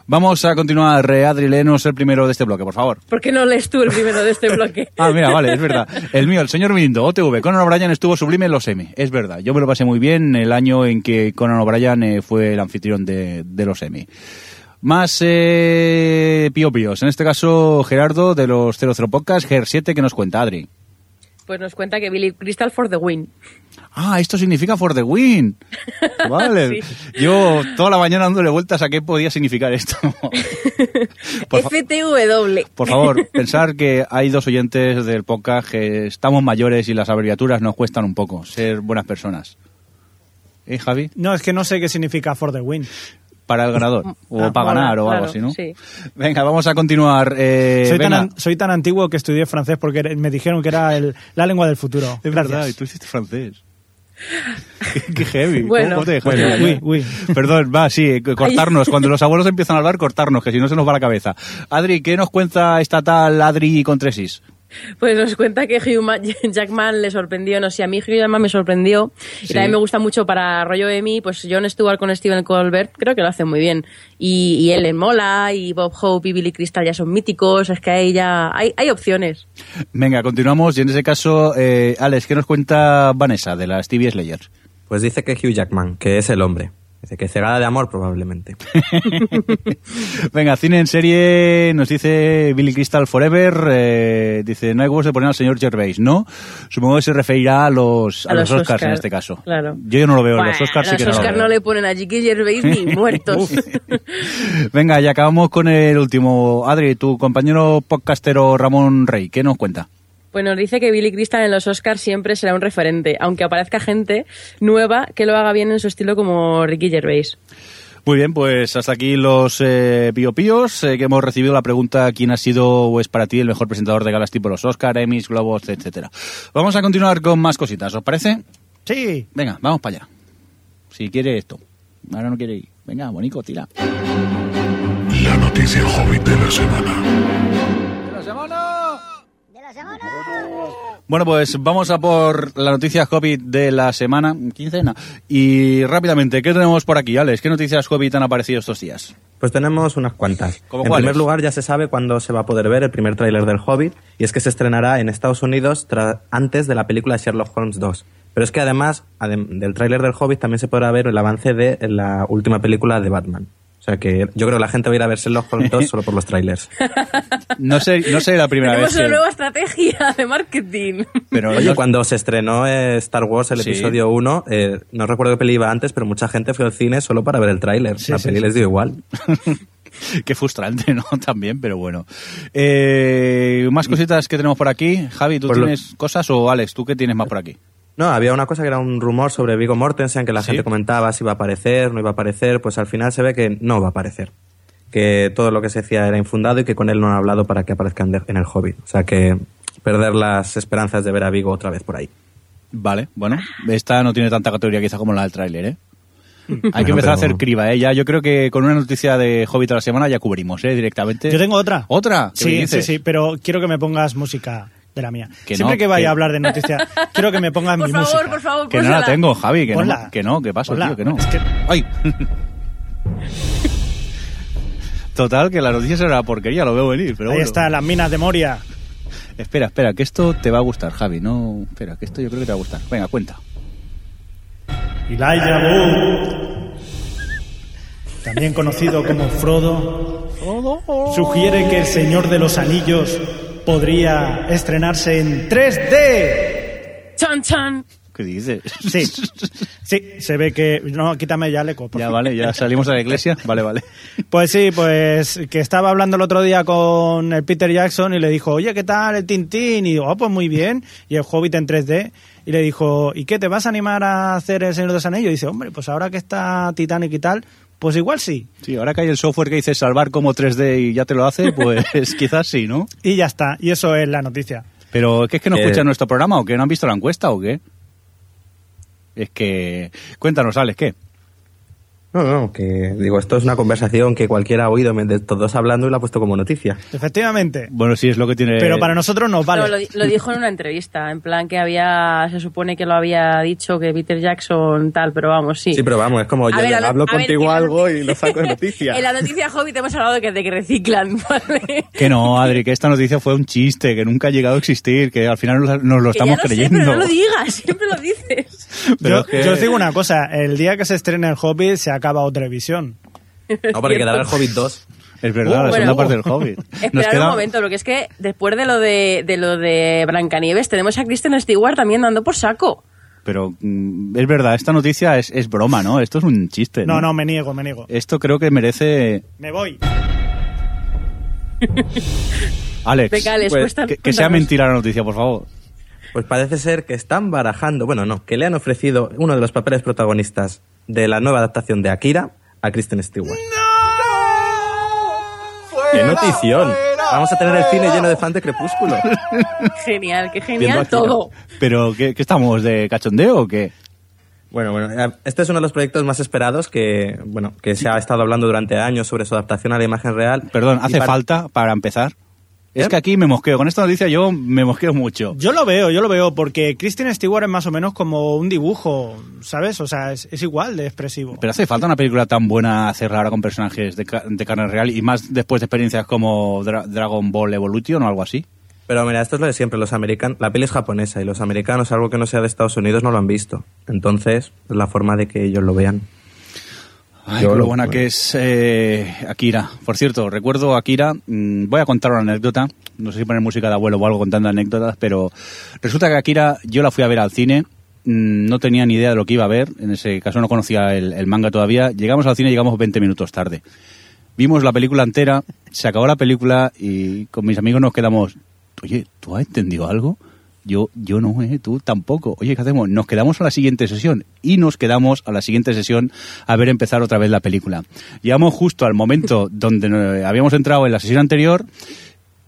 Vamos a continuar. Adri, léenos el primero de este bloque, por favor. ¿Por qué no lees tú el primero de este bloque? Ah, mira, vale, es verdad. El mío, el señor Mirindo, OTV. Conan O'Brien estuvo sublime en los Emmy. Es verdad. Yo me lo pasé muy bien el año en que Conan O'Brien eh, fue el anfitrión de, de los Emmy. Más eh, pío píos. En este caso, Gerardo de los 00 Podcast, GER7, que nos cuenta, Adri. Pues nos cuenta que Billy Crystal for the win. Ah, esto significa for the win. Vale. Yo toda la mañana dándole vueltas a qué podía significar esto. Por FTW. Por favor, pensar que hay dos oyentes del podcast que estamos mayores y las abreviaturas nos cuestan un poco ser buenas personas. ¿Eh, Javi? No, es que no sé qué significa for the win. Para el ganador. O Ah, para ganar o claro, algo así, ¿no? sí. Venga, vamos a continuar. Eh, soy, tan, an- soy tan antiguo que estudié francés porque me dijeron que era el- la lengua del futuro. Es Gracias. verdad, y tú hiciste francés. qué, qué heavy. ¿Cómo- Bueno. cómo te Bueno, uy, uy. Perdón, va, sí, cortarnos. Cuando los abuelos empiezan a hablar, cortarnos, que si no se nos va la cabeza. Adri, ¿qué nos cuenta esta tal Adri Contresis? Pues nos cuenta que Hugh Ma- Jackman le sorprendió, no sé, a mí Hugh Jackman me sorprendió y Sí. también me gusta mucho para rollo Emmy, pues John Stewart con Steven Colbert, creo que lo hace muy bien. Y, y Ellen Mola y Bob Hope y Billy Crystal ya son míticos, es que ahí ya hay, hay opciones. Venga, continuamos. Y en ese caso, eh, Alex, ¿qué nos cuenta Vanessa de la Stevie Slayer? Pues dice que Hugh Jackman, que es el hombre. Dice que cegada de amor probablemente. Venga, cine en serie, nos dice Billy Crystal Forever, eh, dice, no hay huevos de poner al señor Gervais, ¿no? Supongo que se referirá a los, a los Oscars, en este caso. Claro. Yo, yo no lo veo, Bueno, los Oscars sí que no lo Oscars veo. no le ponen a J.K. Gervais ni muertos. Venga, y acabamos con el último. Adri, tu compañero podcastero Ramón Rey, ¿qué nos cuenta? Pues nos dice que Billy Crystal en los Oscars siempre será un referente, aunque aparezca gente nueva que lo haga bien en su estilo como Ricky Gervais. Muy bien, pues hasta aquí los eh, piopíos, eh, que hemos recibido la pregunta quién ha sido o es para ti el mejor presentador de galas tipo los Oscar, Emmys, Globos, etcétera. Vamos a continuar con más cositas, ¿os parece? Sí. Venga, vamos para allá. Si quiere esto. Ahora no quiere ir. Venga, Bonico, tira. La noticia hobbit de la semana. Bueno, pues vamos a por la noticia Hobbit de la semana, quincena. Y rápidamente, ¿qué tenemos por aquí, Alex? ¿Qué noticias Hobbit han aparecido estos días? Pues tenemos unas cuantas. ¿Cómo En cuáles? primer lugar, ya se sabe cuándo se va a poder ver el primer tráiler del Hobbit, y es que se estrenará en Estados Unidos antes de la película Sherlock Holmes 2. Pero es que además adem- del tráiler del Hobbit también se podrá ver el avance de la última película de Batman. O sea que yo creo que la gente va a ir a ver Sherlock Holmes 2 solo por los trailers. No sé, no sé la primera Tenemos vez una que... nueva estrategia de marketing. Pero Oye, cuando se estrenó eh, Star Wars, el Sí. episodio 1, eh, no recuerdo qué peli iba antes, pero mucha gente fue al cine solo para ver el tráiler. Sí, la sí, peli sí. les dio igual. Qué frustrante, ¿no? También, pero bueno. Eh, más cositas que tenemos por aquí. Javi, ¿tú lo- tienes cosas o Alex, tú qué tienes más por aquí? No, había una cosa que era un rumor sobre Vigo Mortensen, que la Sí. gente comentaba si iba a aparecer, no iba a aparecer, pues al final se ve que no va a aparecer. Que todo lo que se decía era infundado y que con él no han hablado para que aparezca en el Hobbit. O sea que perder las esperanzas de ver a Vigo otra vez por ahí. Vale, bueno, esta no tiene tanta categoría quizá como la del tráiler, ¿eh? Hay que Bueno, empezar a hacer criba, ¿eh? Ya, yo creo que con una noticia de Hobbit a la semana ya cubrimos, ¿eh? Directamente. Yo tengo otra. ¿Otra? ¿Qué me Sí, sí, sí, pero quiero que me pongas música de la mía. Que Siempre no, que vaya que- a hablar de noticias, quiero que me pongas Por mi favor, música. por favor, Que no la tengo, Javi, que no, Ponla. que no, que pasa, Ponla. tío, que no. Es que- ¡Ay! Total, que la noticia será porquería, lo veo venir, pero Ahí bueno. está, las minas de Moria. Espera, espera, que esto te va a gustar, Javi. No, espera, que esto yo creo que te va a gustar. Venga, cuenta. Elijah Wood, también conocido como Frodo, sugiere que El Señor de los Anillos podría estrenarse en 3D. Chan, chan. ¿Qué dices? Sí, sí, se ve que... No, quítame ya el eco. por Ya vale, ya salimos a la iglesia. Vale, vale. Pues sí, pues que estaba hablando el otro día con el Peter Jackson y le dijo, oye, ¿qué tal el Tintín? Y digo, oh, pues muy bien. Y el Hobbit en 3D. Y le dijo, ¿y qué, te vas a animar a hacer El Señor de los Anillos? Y dice, hombre, pues ahora que está Titanic y tal, Pues igual sí. Sí, ahora que hay el software que dice salvar como 3D y ya te lo hace, pues quizás sí, ¿no? Y ya está. Y eso es la noticia. Pero ¿qué es que no Eh. escuchan nuestro programa o que no han visto la encuesta o qué? Es que... Cuéntanos, Alex, ¿qué? No, no, que digo, esto es una conversación que cualquiera ha oído de todos hablando y la ha puesto como noticia. Efectivamente. Bueno, sí, es lo que tiene... Pero para nosotros nos vale. No, lo, di- lo dijo en una entrevista, en plan que había, se supone que lo había dicho que Peter Jackson tal, pero vamos, sí. Sí, pero vamos, es como A yo ver, a lo- hablo a contigo algo y lo saco de noticia. En la noticia Hobbit hemos hablado de que, de que reciclan, ¿vale? Que no, Adri, que esta noticia fue un chiste, que nunca ha llegado a existir, que al final nos, nos lo Que ya estamos sé, creyendo. pero no lo digas, siempre lo dices. Pero yo, es que- yo os digo una cosa, el día que se estrene el Hobbit se acaba otra visión. No, porque quedará el Hobbit 2. Es verdad, Uh, la segunda bueno. parte del Hobbit. Nos Esperad queda- un momento, porque es que después de lo de, de lo de Blancanieves tenemos a Kristen Stewart también dando por saco. Pero mm, es verdad, esta noticia es, es broma, ¿no? Esto es un chiste. No, no, me niego, me niego. Esto creo que merece... Me voy. Alex, Venga, Alex, pues, cuesta- que, que sea mentira la noticia, por favor. Pues parece ser que están barajando, bueno, no, que le han ofrecido uno de los papeles protagonistas de la nueva adaptación de Akira a Kristen Stewart. ¡Qué notición! Vamos a tener el cine lleno de fans de Crepúsculo. Genial, qué genial todo. Pero, ¿qué, qué estamos? ¿De cachondeo o qué? Bueno, bueno, eh, este es uno de los proyectos más esperados que, bueno, que se ha estado hablando durante años sobre su adaptación a la imagen real. Perdón, ¿hace falta para empezar? Es ¿Eh? que aquí me mosqueo. Con esta noticia yo me mosqueo mucho. Yo lo veo, yo lo veo, porque Kristen Stewart es más o menos como un dibujo, ¿sabes? O sea, es, es igual de expresivo. Pero hace falta una película tan buena hacerla ahora con personajes de carne real y más después de experiencias como Dra- Dragon Ball Evolution o algo así. Pero mira, esto es lo de siempre, los americanos, la peli es japonesa y los americanos, algo que no sea de Estados Unidos, no lo han visto. Entonces, es la forma de que ellos lo vean. Ay, Yo lo buena que es eh, Akira. Por cierto, recuerdo a Akira, mm, voy a contar una anécdota, no sé si poner música de abuelo o algo contando anécdotas, pero resulta que Akira yo la fui a ver al cine, mm, no tenía ni idea de lo que iba a ver, en ese caso no conocía el, el manga todavía, llegamos al cine, llegamos 20 minutos tarde. Vimos la película entera, se acabó la película y con mis amigos nos quedamos, oye, ¿tú has entendido algo? Yo, yo no, ¿eh? Tú tampoco. Oye, ¿qué hacemos? Nos quedamos a la siguiente sesión y nos quedamos a la siguiente sesión a ver empezar otra vez la película. Llegamos justo al momento donde eh, habíamos entrado en la sesión anterior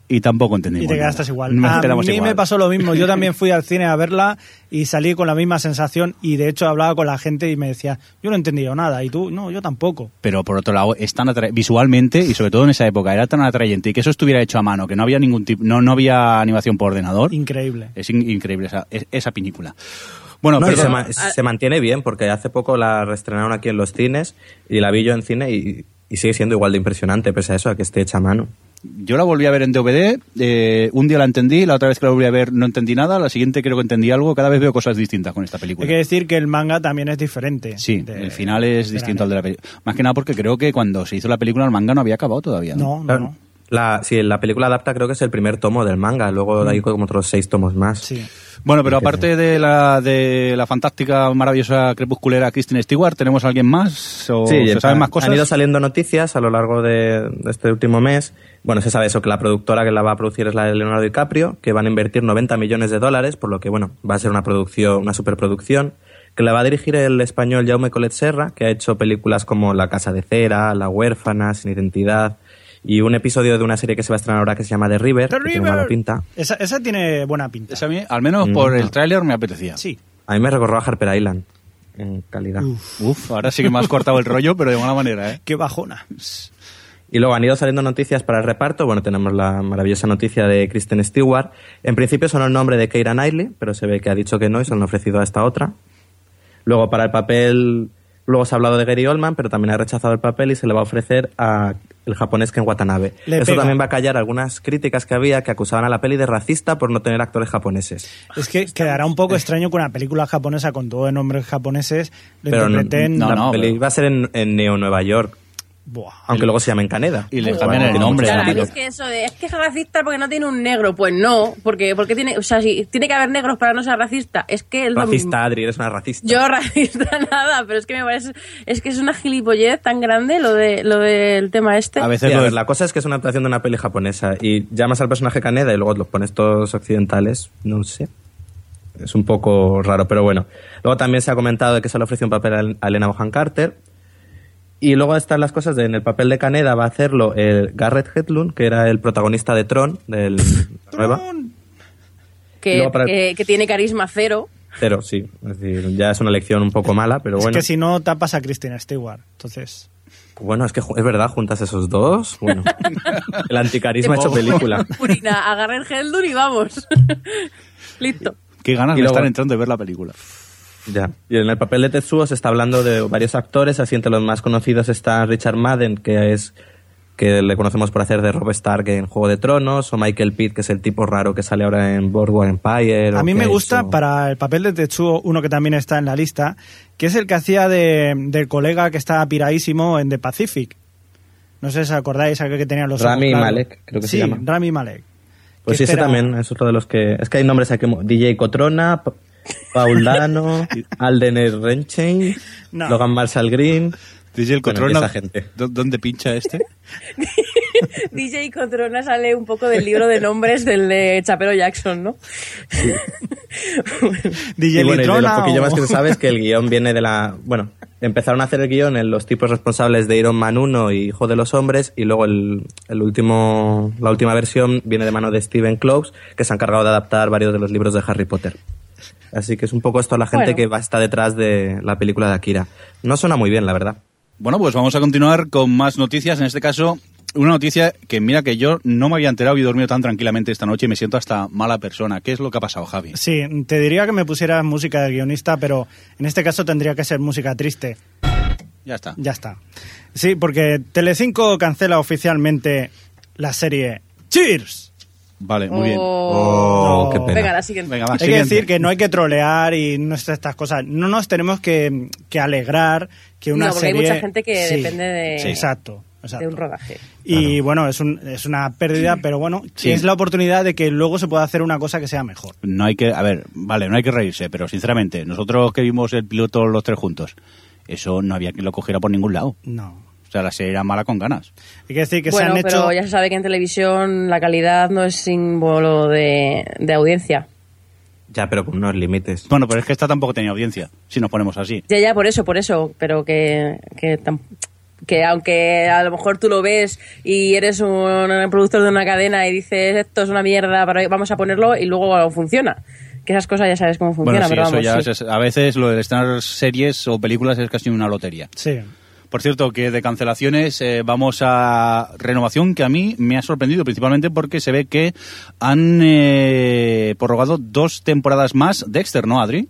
y tampoco entendimos. Y te nada. quedaste igual. Nos a mí igual. me pasó lo mismo. Yo también fui al cine a verla y salí con la misma sensación y de hecho hablaba con la gente y me decía, yo no he entendido nada y tú, no, yo tampoco. Pero por otro lado, es tan visualmente y sobre todo en esa época era tan atrayente y que eso estuviera hecho a mano, que no había ningún tipo, no, no había animación por ordenador. Increíble. Es in- increíble esa, es- esa película. Bueno, No, perdón. se, ma- se mantiene bien porque hace poco la reestrenaron aquí en los cines y la vi yo en cine y, y sigue siendo igual de impresionante pese a eso, a que esté hecha a mano. Yo la volví a ver en DVD, eh, un día la entendí, la otra vez que la volví a ver no entendí nada, la siguiente creo que entendí algo, cada vez veo cosas distintas con esta película. Hay que decir que el manga también es diferente. Sí, de- el final es del distinto al de la película. Más que nada porque creo que cuando se hizo la película el manga no había acabado todavía. ¿no? No, no, Claro. no. La, sí, la película adapta creo que es el primer tomo del manga, luego hay como otros seis tomos más. Sí. Bueno, pero aparte de la, de la fantástica, maravillosa crepusculera Kristen Stewart, ¿tenemos a alguien más? ¿O Sí, se saben han- más cosas? Han ido saliendo noticias a lo largo de, de este último mes. Bueno, se sabe eso, que la productora que la va a producir es la de Leonardo DiCaprio, que van a invertir 90 millones de dólares, por lo que, bueno, va a ser una producción, una superproducción, que la va a dirigir el español Jaume Collet Serra, que ha hecho películas como La Casa de Cera, La Huérfana, Sin Identidad, y un episodio de una serie que se va a estrenar ahora que se llama The River, The que tiene River. mala pinta. Esa, esa tiene buena pinta. Esa a mí, al menos Mm, por el no. tráiler me apetecía. Sí. A mí me recordó a Harper Island, en calidad. Uf, ahora sí que me has cortado el rollo, pero de buena manera, ¿eh? Qué bajona. Y luego han ido saliendo noticias para el reparto. Bueno, tenemos la maravillosa noticia de Kristen Stewart. En principio son el nombre de Keira Knightley, pero se ve que ha dicho que no y se lo han ofrecido a esta otra. Luego para el papel, luego se ha hablado de Gary Oldman, pero también ha rechazado el papel y se le va a ofrecer a el japonés Ken Watanabe. Le Eso pega. también va a callar algunas críticas que había que acusaban a la peli de racista por no tener actores japoneses. Es que quedará un poco extraño que una película japonesa con todo de nombres japoneses lo Pero no, interpreten. no, la no, peli pero- va a ser en, en Neo Nueva York, Buah. aunque luego se llame en Caneda. Y le cambian el nombre. a Claro, es que eso de, es que es racista porque no tiene un negro, pues no, porque, porque tiene, o sea, si tiene que haber negros para no ser racista, es que es. Racista, Adri, eres una racista. Yo racista nada, pero es que me parece, es que es una gilipollez tan grande lo de lo del tema este. A veces Sí, a lo ver, de- la cosa es que es una adaptación de una peli japonesa y llamas al personaje Caneda y luego los pones todos occidentales, no sé. Es un poco raro, pero bueno. Luego también se ha comentado de que se le ofreció un papel a- a Elena Bohan Carter. Y luego están las cosas de en el papel de Caneda va a hacerlo el Garrett Hedlund, que era el protagonista de Tron, del nueva. Que, luego para el- que- que tiene carisma cero. Pero sí, es decir, ya es una elección un poco mala, pero bueno. Es que si no tapas a Kristen Stewart. Entonces. Bueno, es que es verdad, juntas esos dos. Bueno, el anticarisma hecho película. Purina, agarra el Heldun y vamos. Listo. Qué ganas luego- están entrando de ver la película. Ya. Y en el papel de Tetsuo se está hablando de varios actores, así entre los más conocidos está Richard Madden, que es que le conocemos por hacer de Rob Stark en Juego de Tronos, o Michael Pitt, que es el tipo raro que sale ahora en Boardwalk Empire. A mí me gusta para el papel de Tetsuo, uno que también está en la lista, que es el que hacía de, del colega que estaba piradísimo en The Pacific. No sé si os acordáis, aquel que tenía los ojos Rami claros. Malek, creo que se sí, llama. Rami Malek. Pues sí, ese también es otro de los que... Es que hay nombres aquí DJ Cotrona, Pa- Paul Dano, Alden Renchain, No. Logan Marshall Green... DJ el Bueno, Cotrona, esa gente. ¿dó- ¿dónde pincha este? DJ Cotrona sale un poco del libro de nombres del de Chapero Jackson, ¿no? DJ y bueno, y de lo Litrona poquillo o- más que se sabe es que el guion viene de la... Bueno, empezaron a hacer el guion en los tipos responsables de Iron Man 1 y Hijo de los Hombres y luego el, el último, la última versión viene de mano de Steven Close, que se ha encargado de adaptar varios de los libros de Harry Potter. Así que es un poco esto la gente Bueno. que va está detrás de la película de Akira. No suena muy bien, la verdad. Bueno, pues vamos a continuar con más noticias. En este caso, una noticia que mira que yo no me había enterado y he dormido tan tranquilamente esta noche y me siento hasta mala persona. ¿Qué es lo que ha pasado, Javi? Sí, te diría que me pusieras música de guionista, pero en este caso tendría que ser música triste. Ya está. Ya está. Sí, porque Telecinco cancela oficialmente la serie Cheers. Vale, muy bien. Oh, qué pena. Venga, la siguiente. Venga, va, Hay que decir que no hay que trolear y no es estas cosas. No nos tenemos que, que alegrar que una No, porque hay serie... mucha gente que Sí, depende de- sí, exacto. exacto. De un rodaje. Y bueno, es, un- es una pérdida, pero bueno, Sí. es la oportunidad de que luego se pueda hacer una cosa que sea mejor. No hay que, a ver, vale, no hay que reírse, pero sinceramente, nosotros que vimos el piloto los tres juntos, eso no había quien lo cogiera por ningún lado. No. O sea, la serie era mala con ganas. Hay que decir que bueno, se han pero hecho... ya se sabe que en televisión la calidad no es símbolo de, de audiencia. Ya, pero con unos límites. Bueno, pero es que esta tampoco tenía audiencia, si nos ponemos así. Ya, ya, por eso, por eso, pero que, que, tam- que aunque a lo mejor tú lo ves y eres un productor de una cadena y dices esto es una mierda, pero vamos a ponerlo y luego funciona. Que esas cosas ya sabes cómo funciona, bueno, sí, pero eso vamos, ya sí. es- a veces lo de estrenar series o películas es casi una lotería. Sí. Por cierto, que de cancelaciones eh, vamos a renovación que a mí me ha sorprendido principalmente porque se ve que han eh, prorrogado dos temporadas más Dexter, ¿no, Adri?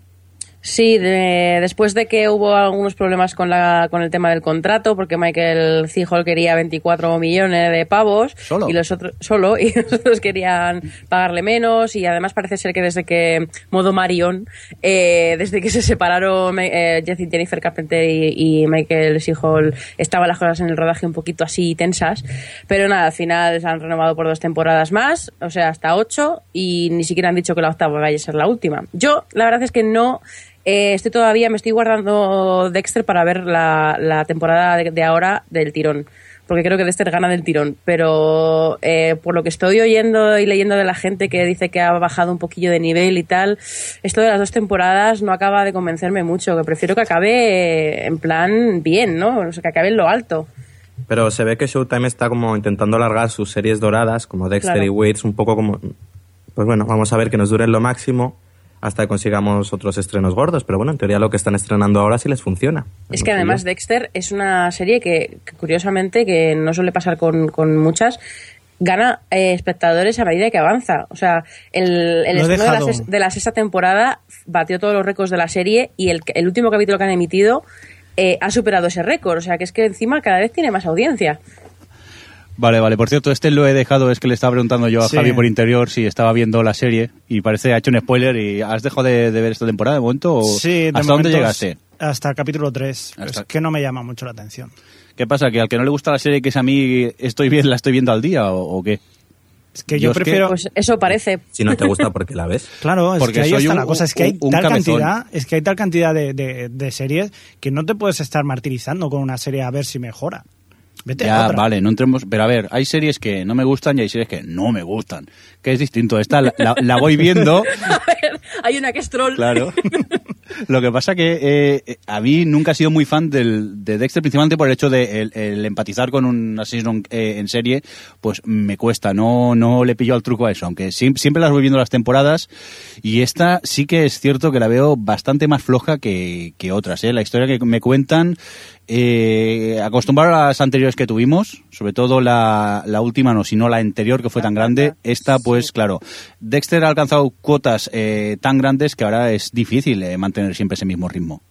Sí, de- después de que hubo algunos problemas con, la, con el tema del contrato, porque Michael C. Hall quería 24 millones de pavos ¿Solo? y los otros solo y los otros querían pagarle menos y además parece ser que desde que modo Marion, eh, desde que se separaron eh, Jennifer Carpenter y, y Michael C. Hall, estaban las cosas en el rodaje un poquito así tensas, pero nada, al final se han renovado por dos temporadas más, o sea, hasta ocho y ni siquiera han dicho que la octava vaya a ser la última. Yo, la verdad es que no eh, estoy todavía, me estoy guardando Dexter para ver la, la temporada de, de ahora del tirón. Porque creo que Dexter gana del tirón. Pero eh, por lo que estoy oyendo y leyendo de la gente que dice que ha bajado un poquillo de nivel y tal, esto de las dos temporadas no acaba de convencerme mucho. Que prefiero que acabe eh, en plan bien, ¿no? O sea, que acabe en lo alto. Pero se ve que Showtime está como intentando alargar sus series doradas, como Dexter Claro. y Waits, un poco como... Pues bueno, vamos a ver que nos duren lo máximo hasta que consigamos otros estrenos gordos. Pero bueno, en teoría lo que están estrenando ahora sí les funciona. Es que además. Dexter es una serie que, que curiosamente, que no suele pasar con, con muchas, gana eh, espectadores a medida que avanza. O sea, el, el estreno de la, de la sexta temporada batió todos los récords de la serie y el, el último capítulo que han emitido eh, ha superado ese récord. O sea, que es que encima cada vez tiene más audiencia. Vale, vale. Por cierto, este lo he dejado, es que le estaba preguntando yo a Sí. Javi por interior si estaba viendo la serie y parece que ha hecho un spoiler y ¿has dejado de, de ver esta temporada de momento? O Sí, de ¿Hasta dónde llegaste? Hasta el capítulo 3. Hasta- Es que no me llama mucho la atención. ¿Qué pasa? ¿Que al que no le gusta la serie que es a mí estoy bien, la estoy viendo al día o, o qué? Es que Yo yo es que- prefiero... Pues eso parece. Si no te gusta, porque la ves? Claro, es Porque que ahí soy está un- la cosa, es que hay un- un tal cabezón. cantidad, es que hay tal cantidad de, de- de series que no te puedes estar martirizando con una serie a ver si mejora. Vete a Ya, otra. vale, no entremos. Pero a ver, hay series que no me gustan y hay series que no me gustan. Que es distinto. Esta la, la- la voy viendo. A ver, hay una que es troll. Claro. Lo que pasa que eh, a mí nunca he sido muy fan del, de Dexter, principalmente por el hecho de el, el empatizar con un asesino eh, en serie, pues me cuesta, no, no le pillo al truco a eso, aunque siempre las voy viendo las temporadas y esta sí que es cierto que la veo bastante más floja que, que otras. ¿eh? La historia que me cuentan, eh, acostumbrado a las anteriores que tuvimos, sobre todo la, la última, no, sino la anterior que fue tan grande, esta pues claro, Dexter ha alcanzado cuotas eh, tan grandes que ahora es difícil eh, mantener siempre ese mismo ritmo.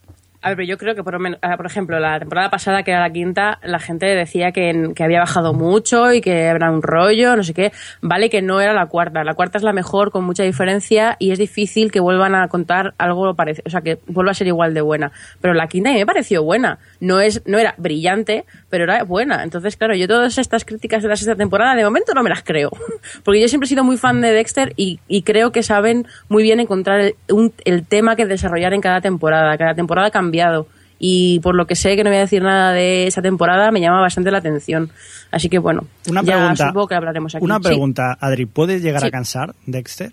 A ver, yo creo que por, ah, por ejemplo, la temporada pasada, que era la quinta, la gente decía que, que había bajado mucho y que era un rollo, no sé qué. Vale que no era la cuarta. La cuarta es la mejor con mucha diferencia y es difícil que vuelvan a contar algo parecido, o sea, que vuelva a ser igual de buena. Pero la quinta me pareció buena. No es, no era brillante, pero era buena. Entonces, claro, yo todas estas críticas de la sexta temporada de momento no me las creo. Porque yo siempre he sido muy fan de Dexter y, y creo que saben muy bien encontrar el, un- el tema que desarrollar en cada temporada. Cada temporada ha cambiado. Y por lo que sé, que no voy a decir nada de esa temporada, me llama bastante la atención. Así que bueno, Una ya pregunta. supongo que hablaremos aquí. Una Sí. pregunta, Adri, ¿puede llegar Sí. a cansar Dexter?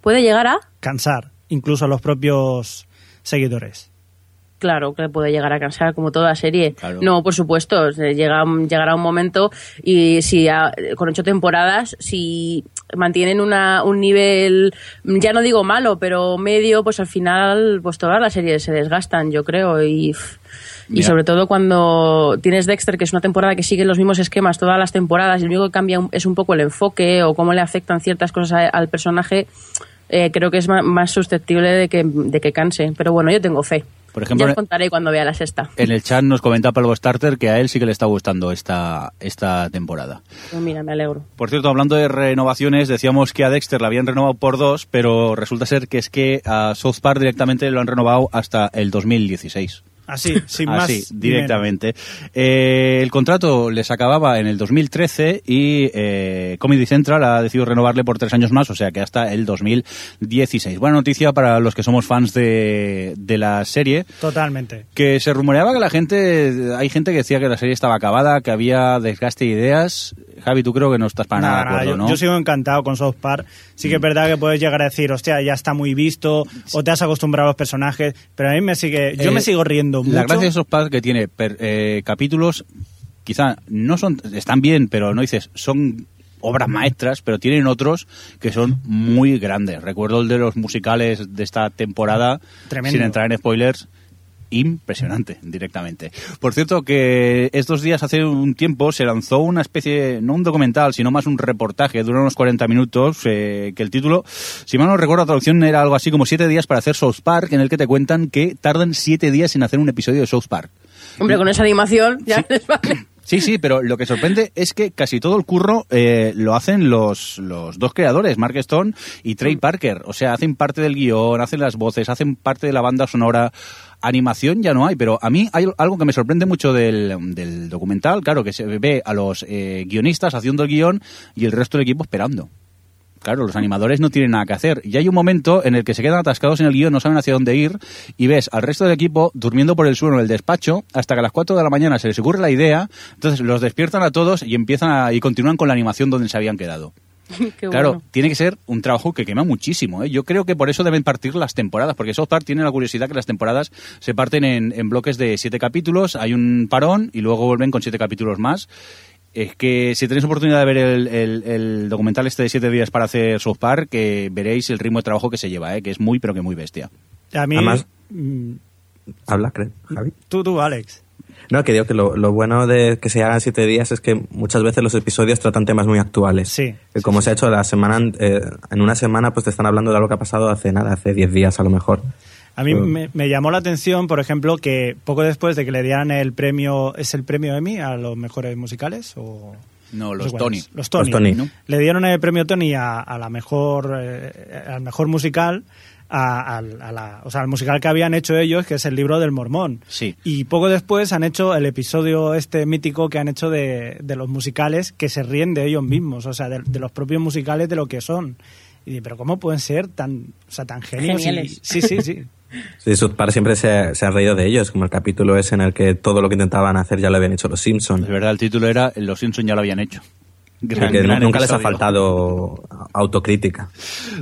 ¿Puede llegar a? Cansar, incluso a los propios seguidores. Claro, que puede llegar a cansar como toda serie. Claro. No, por supuesto, llega, llegará un momento y si a- con ocho temporadas, si mantienen una, un nivel, ya no digo malo, pero medio, pues al final, pues todas las series se desgastan, yo creo, y, y sobre todo cuando tienes Dexter, que es una temporada que sigue los mismos esquemas todas las temporadas y lo único que cambia es un poco el enfoque o cómo le afectan ciertas cosas a- al personaje, eh, creo que es ma- más susceptible de que, de que canse. Pero bueno, yo tengo fe. Por ejemplo, ya os contaré cuando vea la sexta. En el chat nos comenta Pablo Starter que a él sí que le está gustando esta, esta temporada. Pues mira, me alegro. Por cierto, hablando de renovaciones, decíamos que a Dexter la habían renovado por dos, pero resulta ser que es que a South Park directamente lo han renovado hasta el 2016. Así, sin más. Así, directamente. Eh, el contrato les acababa en el 2013 y eh, Comedy Central ha decidido renovarle por tres años más, o sea que hasta el 2016. Buena noticia para los que somos fans de, de la serie. Totalmente. Que se rumoreaba que la gente, hay gente que decía que la serie estaba acabada, que había desgaste de ideas. Javi, tú creo que no estás para nada, Nada, de acuerdo, yo, ¿no? yo sigo encantado con South Park. Sí que es verdad que puedes llegar a decir, hostia, ya está muy visto, o te has acostumbrado a los personajes, pero a mí me sigue, yo Eh, me sigo riendo mucho. La gracia de South Park que tiene per- eh, capítulos, quizá no son, están bien, pero no dices, son obras maestras, pero tienen otros que son muy grandes. Recuerdo el de los musicales de esta temporada, Tremendo. sin entrar en spoilers, impresionante directamente. Por cierto que estos días, hace un tiempo, se lanzó una especie, no un documental, sino más un reportaje, dura unos 40 minutos, eh, que el título, si mal no recuerdo, la traducción era algo así como siete días para hacer South Park, en el que te cuentan que tardan siete días en hacer un episodio de South Park. Hombre, con esa animación ya les vale. Sí, sí, pero lo que sorprende es que casi todo el curro eh, lo hacen los, los dos creadores, Mark Stone y Trey Parker. O sea, hacen parte del guion, hacen las voces, hacen parte de la banda sonora. Animación ya no hay, pero a mí hay algo que me sorprende mucho del, del documental, claro, que se ve a los eh, guionistas haciendo el guion y el resto del equipo esperando. Claro, los animadores no tienen nada que hacer. Y hay un momento en el que se quedan atascados en el guion, no saben hacia dónde ir, y ves al resto del equipo durmiendo por el suelo en el despacho hasta que a las 4 de la mañana se les ocurre la idea, entonces los despiertan a todos y empiezan a, y continúan con la animación donde se habían quedado. Qué claro, bueno. tiene que ser un trabajo que quema muchísimo. ¿eh? Yo creo que por eso deben partir las temporadas, porque South Park tiene la curiosidad que las temporadas se parten en, en bloques de siete capítulos, hay un parón y luego vuelven con siete capítulos más. Es que si tenéis oportunidad de ver el, el- el documental este de siete días para hacer South Park, que veréis el ritmo de trabajo que se lleva, ¿eh? que es muy, pero que muy bestia. A mí, Además- mm, Habla, creo, Javi. tú, tú, Alex. No, que digo que lo, lo bueno de que se hagan siete días es que muchas veces los episodios tratan temas muy actuales. Sí. Que como se ha hecho la semana, eh, en una semana, pues te están hablando de algo que ha pasado hace nada, hace diez días a lo mejor. A mí me, me llamó la atención, por ejemplo, que poco después de que le dieran el premio, ¿es el premio Emmy a los mejores musicales? O... No, Tony. Los Tony. Los Tony. ¿no? Le dieron el premio Tony a, a la mejor, eh, al mejor musical, a, la, o sea, al musical que habían hecho ellos, que es el libro del Mormón. Sí. Y poco después han hecho el episodio este mítico que han hecho de, de los musicales que se ríen de ellos mismos, o sea, de, de los propios musicales de lo que son. Y pero cómo pueden ser tan, o sea, tan genios. y- Geniales. sí, sí, sí. Sí, South Park siempre se, se ha reído de ellos, como el capítulo ese en el que todo lo que intentaban hacer ya lo habían hecho los Es Simpsons. verdad, el título era Los Simpsons ya lo habían hecho. Gran- que gran nunca les ha faltado autocrítica.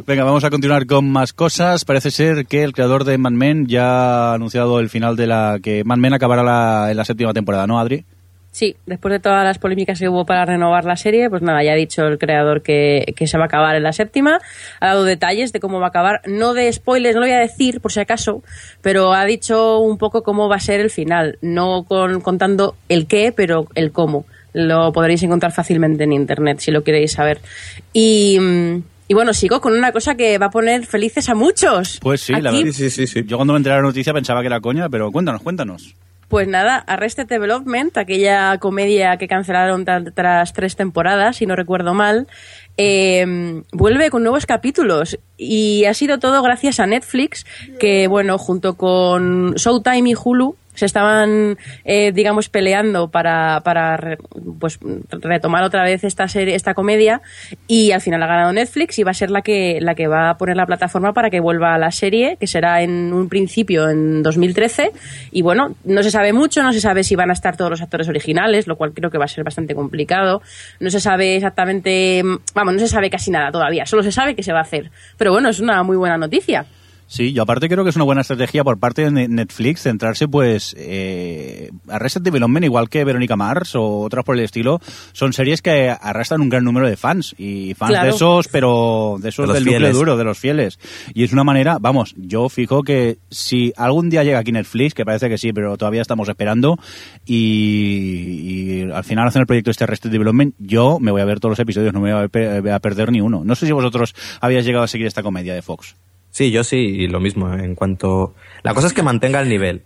Venga, vamos a continuar con más cosas. Parece ser que el creador de Mad Men ya ha anunciado el final de la que Mad Men acabará la- en la séptima temporada, ¿no, Adri? Sí, después de todas las polémicas que hubo para renovar la serie, pues nada, ya ha dicho el creador que, que se va a acabar en la séptima. Ha dado detalles de cómo va a acabar. No de spoilers, no lo voy a decir por si acaso, pero ha dicho un poco cómo va a ser el final. No con, contando el qué, pero el cómo. Lo podréis encontrar fácilmente en internet si lo queréis saber. Y. mm, y bueno, sigo con una cosa que va a poner felices a muchos. Pues sí, la verdad. Yo cuando me enteré de la noticia pensaba que era coña, pero cuéntanos, cuéntanos. Pues nada, Arrested Development, aquella comedia que cancelaron tras tres temporadas, si no recuerdo mal, eh, vuelve con nuevos capítulos y ha sido todo gracias a Netflix, que bueno, junto con Showtime y Hulu se estaban, eh, digamos, peleando para, para pues, retomar otra vez esta serie, esta comedia y al final ha ganado Netflix y va a ser la que, la que va a poner la plataforma para que vuelva a la serie, que será en un principio en 2013 y bueno, no se sabe mucho, no se sabe si van a estar todos los actores originales, lo cual creo que va a ser bastante complicado, no se sabe exactamente, vamos, no se sabe casi nada todavía, solo se sabe que se va a hacer, pero bueno, es una muy buena noticia. Sí, yo aparte creo que es una buena estrategia por parte de Ne- Netflix centrarse pues eh, Arrested Development igual que Verónica Mars o otras por el estilo son series que arrastran un gran número de fans y fans Claro. de esos pero de esos De del núcleo duro de los fieles. Y es una manera vamos yo fijo que si algún día llega aquí Netflix que parece que sí pero todavía estamos esperando y, y al final hacen el proyecto este Arrested Development yo me voy a ver todos los episodios no me voy a, pe- a perder ni uno. No sé si vosotros habíais llegado a seguir esta comedia de Fox Sí, yo sí, y lo mismo. En cuanto. La cosa es que mantenga el nivel.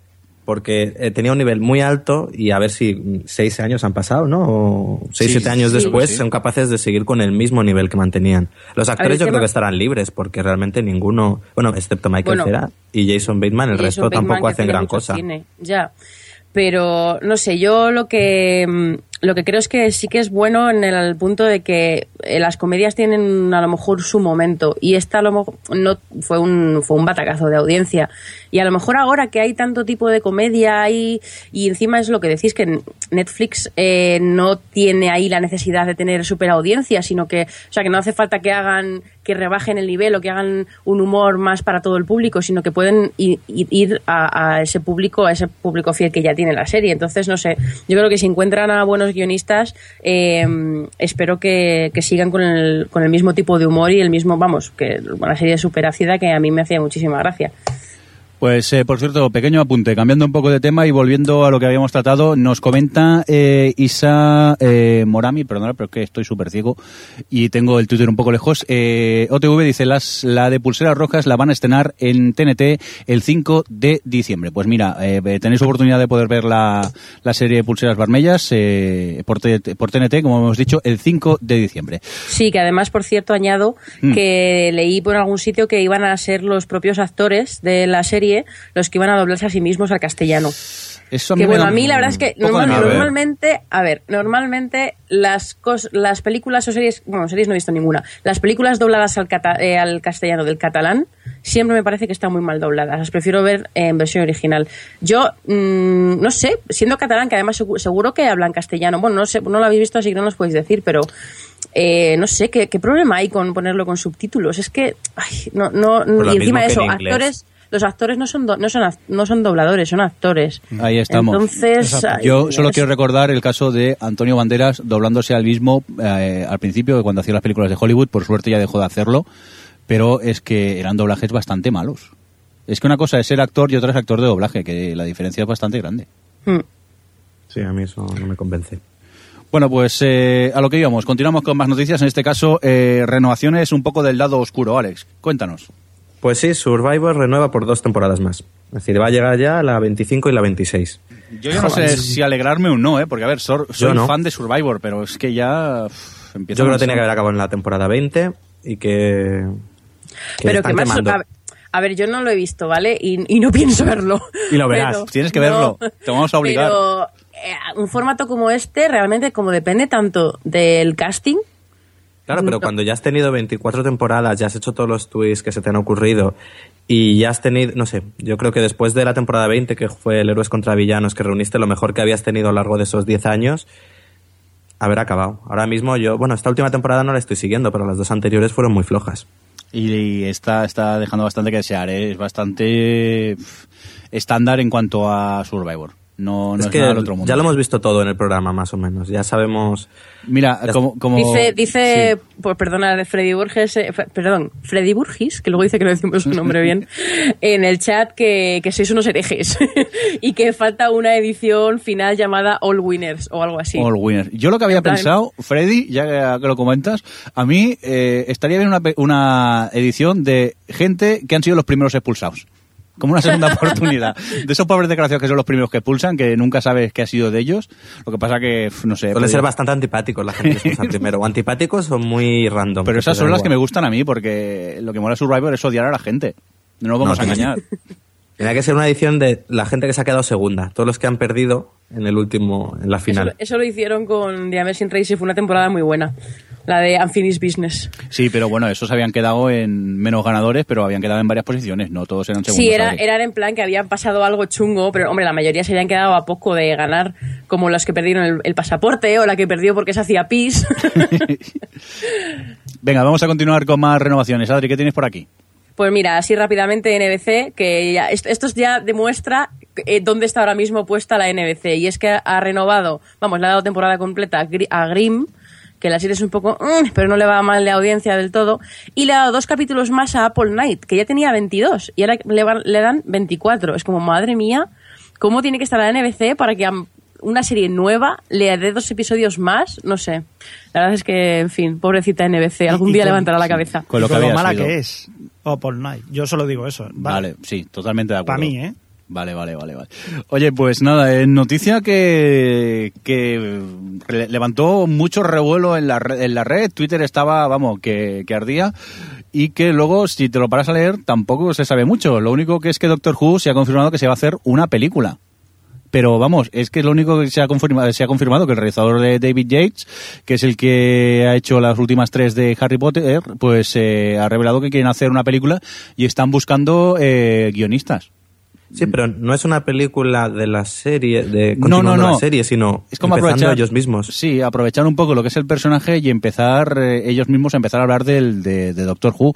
Porque eh, tenía un nivel muy alto y a ver si mm, seis años han pasado, ¿no? O seis, Sí, siete años sí, después sí. son capaces de seguir con el mismo nivel que mantenían. Los actores yo creo tema- que estarán libres porque realmente ninguno, bueno, excepto Michael Bueno. Cera y Jason Bateman, el resto Bateman, tampoco hacen gran cosa. cine, ya. Pero no sé, yo lo que mm, lo que creo es que sí que es bueno en el, punto de que eh, las comedias tienen a lo mejor su momento y esta a lo mejor no fue un fue un batacazo de audiencia. Y a lo mejor ahora que hay tanto tipo de comedia ahí y encima es lo que decís que Netflix eh, no tiene ahí la necesidad de tener super audiencia sino que o sea que no hace falta que hagan que rebajen el nivel o que hagan un humor más para todo el público sino que pueden ir a, a ese público a ese público fiel que ya tiene la serie. Entonces no sé yo creo que si encuentran a buenos guionistas eh, espero que, que sigan con el, con el mismo tipo de humor y el mismo vamos que una serie súper ácida que a mí me hacía muchísima gracia Pues, eh, por cierto, pequeño apunte, cambiando un poco de tema y volviendo a lo que habíamos tratado, nos comenta eh, Isa eh, Morami, perdona, pero es que estoy súper ciego y tengo el Twitter un poco lejos. Eh, OTV dice, las, la de Pulseras Rojas la van a estrenar en TNT el 5 de diciembre. Pues mira, eh, tenéis oportunidad de poder ver la, la serie Pulseras Barmellas eh, por, por TNT, como hemos dicho, el 5 de diciembre. Sí, que además, por cierto, añado Mm. que leí por algún sitio que iban a ser los propios actores de la serie los que iban a doblarse a sí mismos al castellano. Eso que bueno, a mí la verdad es que de normal- ¿eh? normalmente, a ver, normalmente las cos- las películas o series, bueno, series no he visto ninguna, las películas dobladas al, cata- eh, al castellano del catalán siempre me parece que están muy mal dobladas, las prefiero ver en versión original. Yo, mm, no sé, siendo catalán, que además segu- seguro que hablan castellano, bueno, no sé, no lo habéis visto así que no nos podéis decir, pero eh, no sé, ¿qué, qué problema hay con ponerlo con subtítulos? Es que, ay, no, no, y encima que eso, actores, los actores no son, do- no son, no son dobladores, son actores. Ahí estamos. Entonces, ay, Yo solo es- quiero recordar el caso de Antonio Banderas doblándose al mismo eh, al principio, cuando hacía las películas de Hollywood. Por suerte ya dejó de hacerlo, pero es que eran doblajes bastante malos. Es que una cosa es ser actor y otra es actor de doblaje, que la diferencia es bastante grande. Hmm. Sí, a mí eso no me convence. Bueno, pues eh, a lo que íbamos. Continuamos con más noticias. En este caso, eh, renovaciones un poco del lado oscuro. Alex, cuéntanos. Pues sí, Survivor renueva por dos temporadas más. Es decir, va a llegar ya la 25 y la 26. Yo ya no sé si alegrarme o no, ¿eh? porque a ver, soy no. fan de Survivor, pero es que ya empieza Yo creo que tenía que haber acabado en la temporada 20 y que... que Pero que más, a ver, a ver, yo no lo he visto, ¿vale? Y, y no pienso verlo. Y lo verás, Pero- tienes que verlo. no, Te vamos a obligar. Pero eh, un formato como este, realmente, como depende tanto del casting, Claro, pero cuando ya has tenido 24 temporadas, ya has hecho todos los twists que se te han ocurrido y ya has tenido, no sé, yo creo que después de la temporada 20, que fue el Héroes contra Villanos, que reuniste lo mejor que habías tenido a lo largo de esos 10 años, haber acabado. Ahora mismo yo, bueno, esta última temporada no la estoy siguiendo, pero las dos anteriores fueron muy flojas. Y está, está dejando bastante que desear, ¿eh? es bastante estándar en cuanto a Survivor. No, no es es, que nada del otro mundo. ya lo hemos visto todo en el programa, más o menos. Ya sabemos. Mira, Ya como, como Dice, dice pues perdona, Freddy Burgess, eh, perdón, Freddy Burgis, que luego dice que no decimos su nombre bien, en el chat que, que sois unos herejes y que falta una edición final llamada All Winners o algo así. All Winners. Yo lo que había pensado, Freddy, ya que lo comentas, a mí eh, estaría bien una, pe- una edición de gente que han sido los primeros expulsados. Como una segunda oportunidad. De esos pobres desgraciados que son los primeros que expulsan, que nunca sabes qué ha sido de ellos. Lo que pasa que, no sé. Suelen ser bastante antipáticos la gente que expulsan primero. O antipáticos o muy random. Pero esas son las que me gustan a mí, porque lo que mola Survivor es odiar a la gente. No nos vamos No, a engañar. Tenía que ser una edición de la gente que se ha quedado segunda. Todos los que han perdido en el último, en la final. eso lo hicieron con The Amazing Race y fue una temporada muy buena. La de Unfinished Business. Sí, pero bueno, esos habían quedado en menos ganadores, pero habían quedado en varias posiciones, no todos eran segundos. Sí, era, eran en plan que habían pasado algo chungo, pero hombre, la mayoría se habían quedado a poco de ganar, como los que perdieron el, el pasaporte o la que perdió porque se hacía pis. Venga, vamos a continuar con más renovaciones. Adri, ¿qué tienes por aquí? Pues mira, así rápidamente NBC, que ya, esto, ya demuestra eh, dónde está ahora mismo puesta la NBC. Y es que ha renovado, vamos, le ha dado temporada completa a Gri- a Grimm, que la serie es un poco, mm, pero no le va mal de audiencia del todo. Y le ha dado dos capítulos más a Apple Night, que ya tenía 22, y ahora le, van- le dan 24. Es como, madre mía, ¿cómo tiene que estar la NBC para que una serie nueva le dé dos episodios más? No sé. La verdad es que, en fin, pobrecita NBC, algún día con- levantará la cabeza. Con lo Y que con lo había mala sido. que es. O por Night. Yo solo digo eso. Vale, sí, totalmente de acuerdo. Para mí, ¿eh? Vale, vale, vale, vale. Oye, pues nada, en noticia que, que levantó mucho revuelo en la, red, en la red, Twitter estaba, vamos, que, que ardía, y que luego, si te lo paras a leer, tampoco se sabe mucho. Lo único que es que Doctor Who se ha confirmado que se va a hacer una película. Pero vamos, es que es lo único que se ha confirmado, se ha confirmado que el realizador de David Yates, que es el que ha hecho las últimas tres de Harry Potter, pues eh, ha revelado que quieren hacer una película y están buscando eh, guionistas. Sí, pero no es una película de la serie, de No, no, no. la serie, sino Es como empezando aprovechar ellos mismos. Sí, aprovechar un poco lo que es el personaje y empezar eh, ellos mismos a empezar a hablar del, de, de Doctor Who.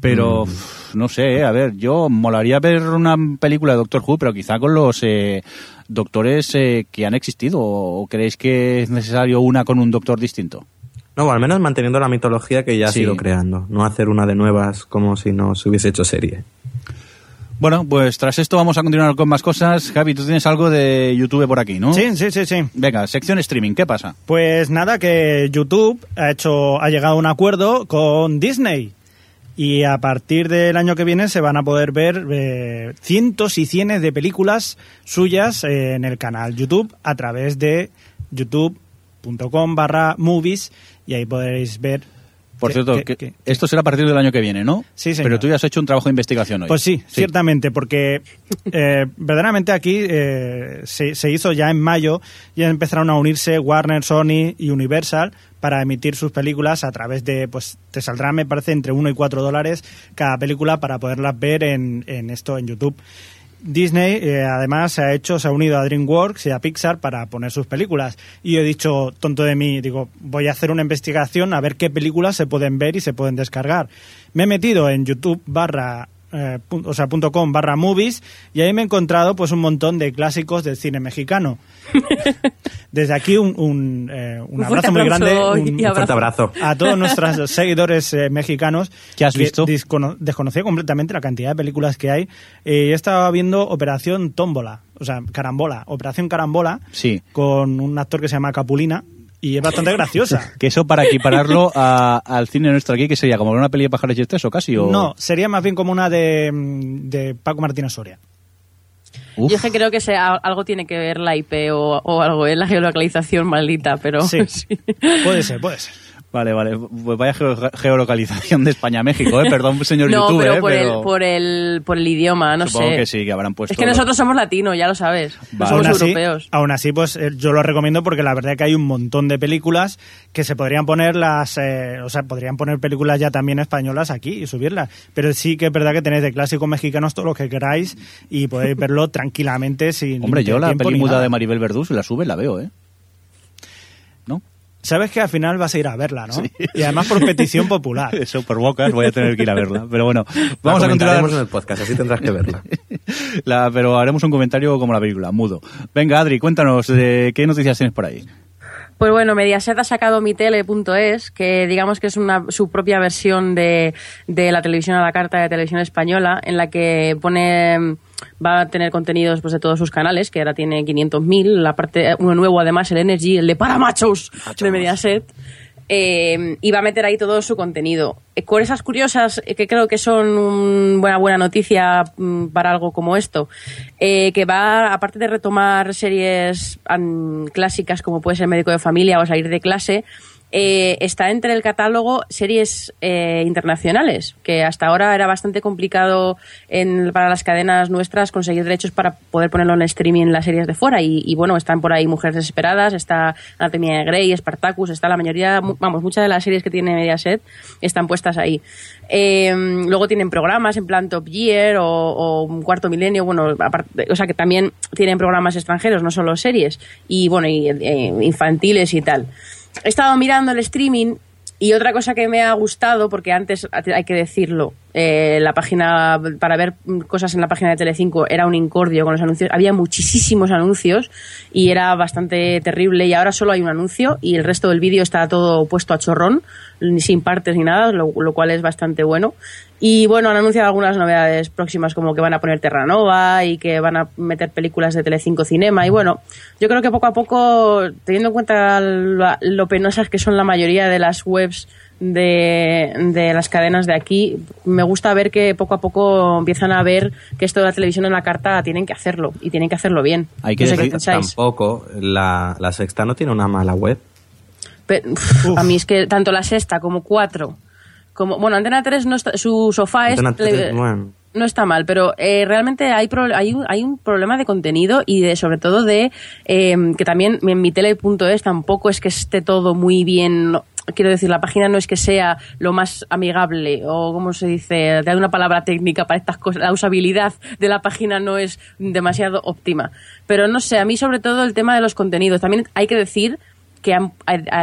Pero Mm. uf, no sé, a ver, yo molaría ver una película de Doctor Who, pero quizá con los eh, doctores eh, que han existido. ¿O creéis que es necesario una con un doctor distinto? No, o al menos manteniendo la mitología que ya ha Sí. sido creando. No hacer una de nuevas como si no se hubiese hecho serie. Bueno, pues tras esto vamos a continuar con más cosas. Javi, tú tienes algo de YouTube por aquí, ¿no? Sí, sí, sí, sí. Venga, sección streaming, ¿qué pasa? Pues nada, que YouTube ha hecho, ha llegado a un acuerdo con Disney. Y a partir del año que viene se van a poder ver eh, cientos y cientos de películas suyas eh, en el canal YouTube a través de youtube.com barra movies y ahí podréis ver Por cierto, que- esto será a partir del año que viene, ¿no? Sí, señor. Pero tú ya has hecho un trabajo de investigación hoy. Pues sí, ciertamente, porque eh, verdaderamente aquí eh, se, se hizo ya en mayo, ya empezaron a unirse Warner, Sony y Universal para emitir sus películas a través de, pues te saldrá, me parece, entre 1 y 4 dólares cada película para poderlas ver en, en esto, en YouTube. Disney eh, además se ha hecho, se ha unido a DreamWorks y a Pixar para poner sus películas. Y he dicho, tonto de mí, digo, voy a hacer una investigación a ver qué películas se pueden ver y se pueden descargar. Me he metido en YouTube barra eh, o sea, punto .com barra movies y ahí me he encontrado pues un montón de clásicos del cine mexicano. Desde aquí un, un, eh, un Un abrazo muy grande un- y Un fuerte abrazo. a todos nuestros seguidores eh, mexicanos. ¿Qué has visto? desconocía completamente la cantidad de películas que hay. Eh, estaba viendo Operación Tómbola, o sea, Carambola, Operación Carambola, Sí. con un actor que se llama Capulina y es bastante graciosa. Que eso para equipararlo a- al cine nuestro aquí, que sería como una peli de pájaros y exceso casi. O... No, sería más bien como una de, de Paco Martínez Soria. Uf. Yo es que creo que sea, algo tiene que ver la IP o, o algo, es la geolocalización maldita, pero Sí. Puede ser, puede ser. Vale, vale. Pues vaya geo- geolocalización de España-México, ¿eh? Perdón, señor no, YouTube, pero, ¿eh? por, pero El, por, el, por el idioma, no supongo sé. que sí, que habrán puesto... es que nosotros somos latinos, ya lo sabes. No somos aún así, europeos. aún así, pues eh, yo lo recomiendo porque la verdad es que hay un montón de películas que se podrían poner las, eh, o sea, podrían poner películas ya también españolas aquí y subirlas. Pero sí que es verdad que tenéis de clásicos mexicanos todo lo que queráis y podéis verlo tranquilamente sin. Hombre, yo la nada. de Maribel Verdú, si la sube, la veo, ¿eh? Sabes que al final vas a ir a verla, ¿no? Y además por petición popular. Eso, por bocas, voy a tener que ir a verla. Pero bueno, vamos La a continuar. en el podcast, así tendrás que verla. La- pero haremos un comentario como la película, mudo. Venga, Adri, cuéntanos, eh, ¿qué noticias tienes por ahí? Pues bueno, Mediaset ha sacado mitele.es, que digamos que es una, su propia versión de, de la televisión a la carta de televisión española, en la que pone va a tener contenidos pues, de todos sus canales, que ahora tiene 500.000, la parte uno nuevo además, el Energy, el de para machos de Mediaset. eh, y va a meter ahí todo su contenido. Eh, Con esas curiosas, eh, que creo que son una buena, buena noticia mm, para algo como esto, eh, que va, aparte de retomar series an- clásicas como puede ser Médico de Familia o Salir de Clase, eh, está entre el catálogo series eh, internacionales, que hasta ahora era bastante complicado en- para las cadenas nuestras conseguir derechos para poder ponerlo en streaming las series de fuera. Y, bueno, están por ahí Mujeres Desesperadas, está Anatomía de Grey, Spartacus, está la mayoría, vamos, muchas de las series que tiene Mediaset están puestas ahí. Eh, luego tienen programas en plan Top Gear o, o Un Cuarto Milenio, bueno, aparte- o sea que también tienen programas extranjeros, no solo series, y bueno, y, eh, infantiles y tal. He estado mirando el streaming y otra cosa que me ha gustado, porque antes hay que decirlo, eh, la página para ver cosas en la página de Telecinco era un incordio con los anuncios, había muchísimos anuncios y era bastante terrible y ahora solo hay un anuncio y el resto del vídeo está todo puesto a chorrón, sin partes ni nada, lo, lo cual es bastante bueno. Y bueno, han anunciado algunas novedades próximas como que van a poner Terranova y que van a meter películas de Telecinco Cinema y bueno, yo creo que poco a poco, teniendo en cuenta lo, lo penosas que son la mayoría de las webs de, de las cadenas de aquí, me gusta ver que poco a poco empiezan a ver que esto de la televisión en la carta tienen que hacerlo y tienen que hacerlo bien. Hay que No sé decir-. Tampoco, la, la sexta no tiene una mala web. Uf, a mí es que tanto la sexta como cuatro, como bueno, Antena 3 no está- su sofá es Antena tele- tres, bueno. no está mal, pero eh, realmente hay, pro- hay, un, hay un problema de contenido y de sobre todo de eh, que también en mi tele.es tampoco es que esté todo muy bien. Quiero decir, la página no es que sea lo más amigable o, como se dice, de una palabra técnica para estas cosas. La usabilidad de la página no es demasiado óptima. Pero no sé, a mí sobre todo el tema de los contenidos. También hay que decir que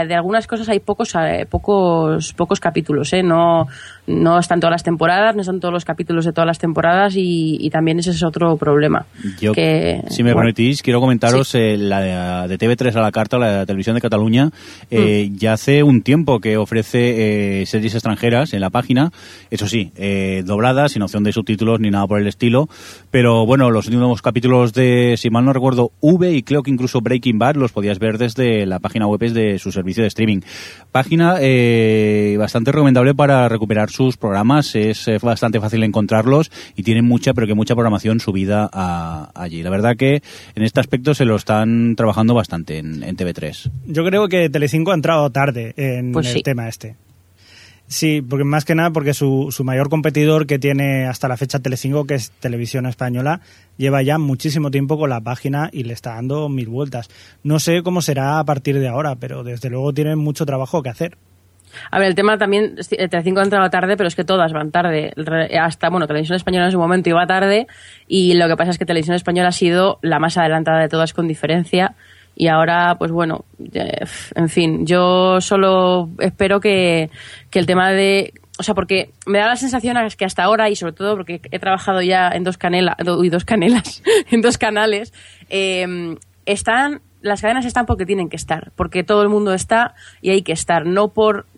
de algunas cosas hay pocos eh, pocos pocos capítulos ¿eh? no no están todas las temporadas no están todos los capítulos de todas las temporadas y, y también ese es otro problema. Yo, que si me bueno, permitís, quiero comentaros eh, la de, de TV3 a la carta, la televisión de Cataluña, eh, Mm. ya hace un tiempo que ofrece eh, series extranjeras en la página, eso sí, eh, dobladas, sin opción de subtítulos ni nada por el estilo, pero bueno, los últimos capítulos de, si mal no recuerdo, V y creo que incluso Breaking Bad los podías ver desde la página web de su servicio de streaming. Página eh, bastante recomendable para recuperar sus programas, es eh, bastante fácil encontrarlos y tienen mucha, pero que mucha programación subida a- allí. La verdad que en este aspecto se lo están trabajando bastante en, en TV3. Yo creo que Telecinco ha entrado tarde en Pues el sí. tema este. Sí, porque más que nada porque su, su mayor competidor que tiene hasta la fecha Telecinco, que es Televisión Española, lleva ya muchísimo tiempo con la página y le está dando mil vueltas. No sé cómo será a partir de ahora, pero desde luego tienen mucho trabajo que hacer. A ver el tema también Telecinco ha entrado tarde pero es que todas van tarde. Hasta bueno televisión española en su momento iba tarde y lo que pasa es que televisión española ha sido la más adelantada de todas con diferencia. Y ahora pues bueno en fin yo solo espero que, que el tema de o sea, porque me da la sensación que hasta ahora, y sobre todo porque he trabajado ya en dos canelas, uy, dos canelas, en dos canales, eh, están, las cadenas están porque tienen que estar, porque todo el mundo está y hay que estar, no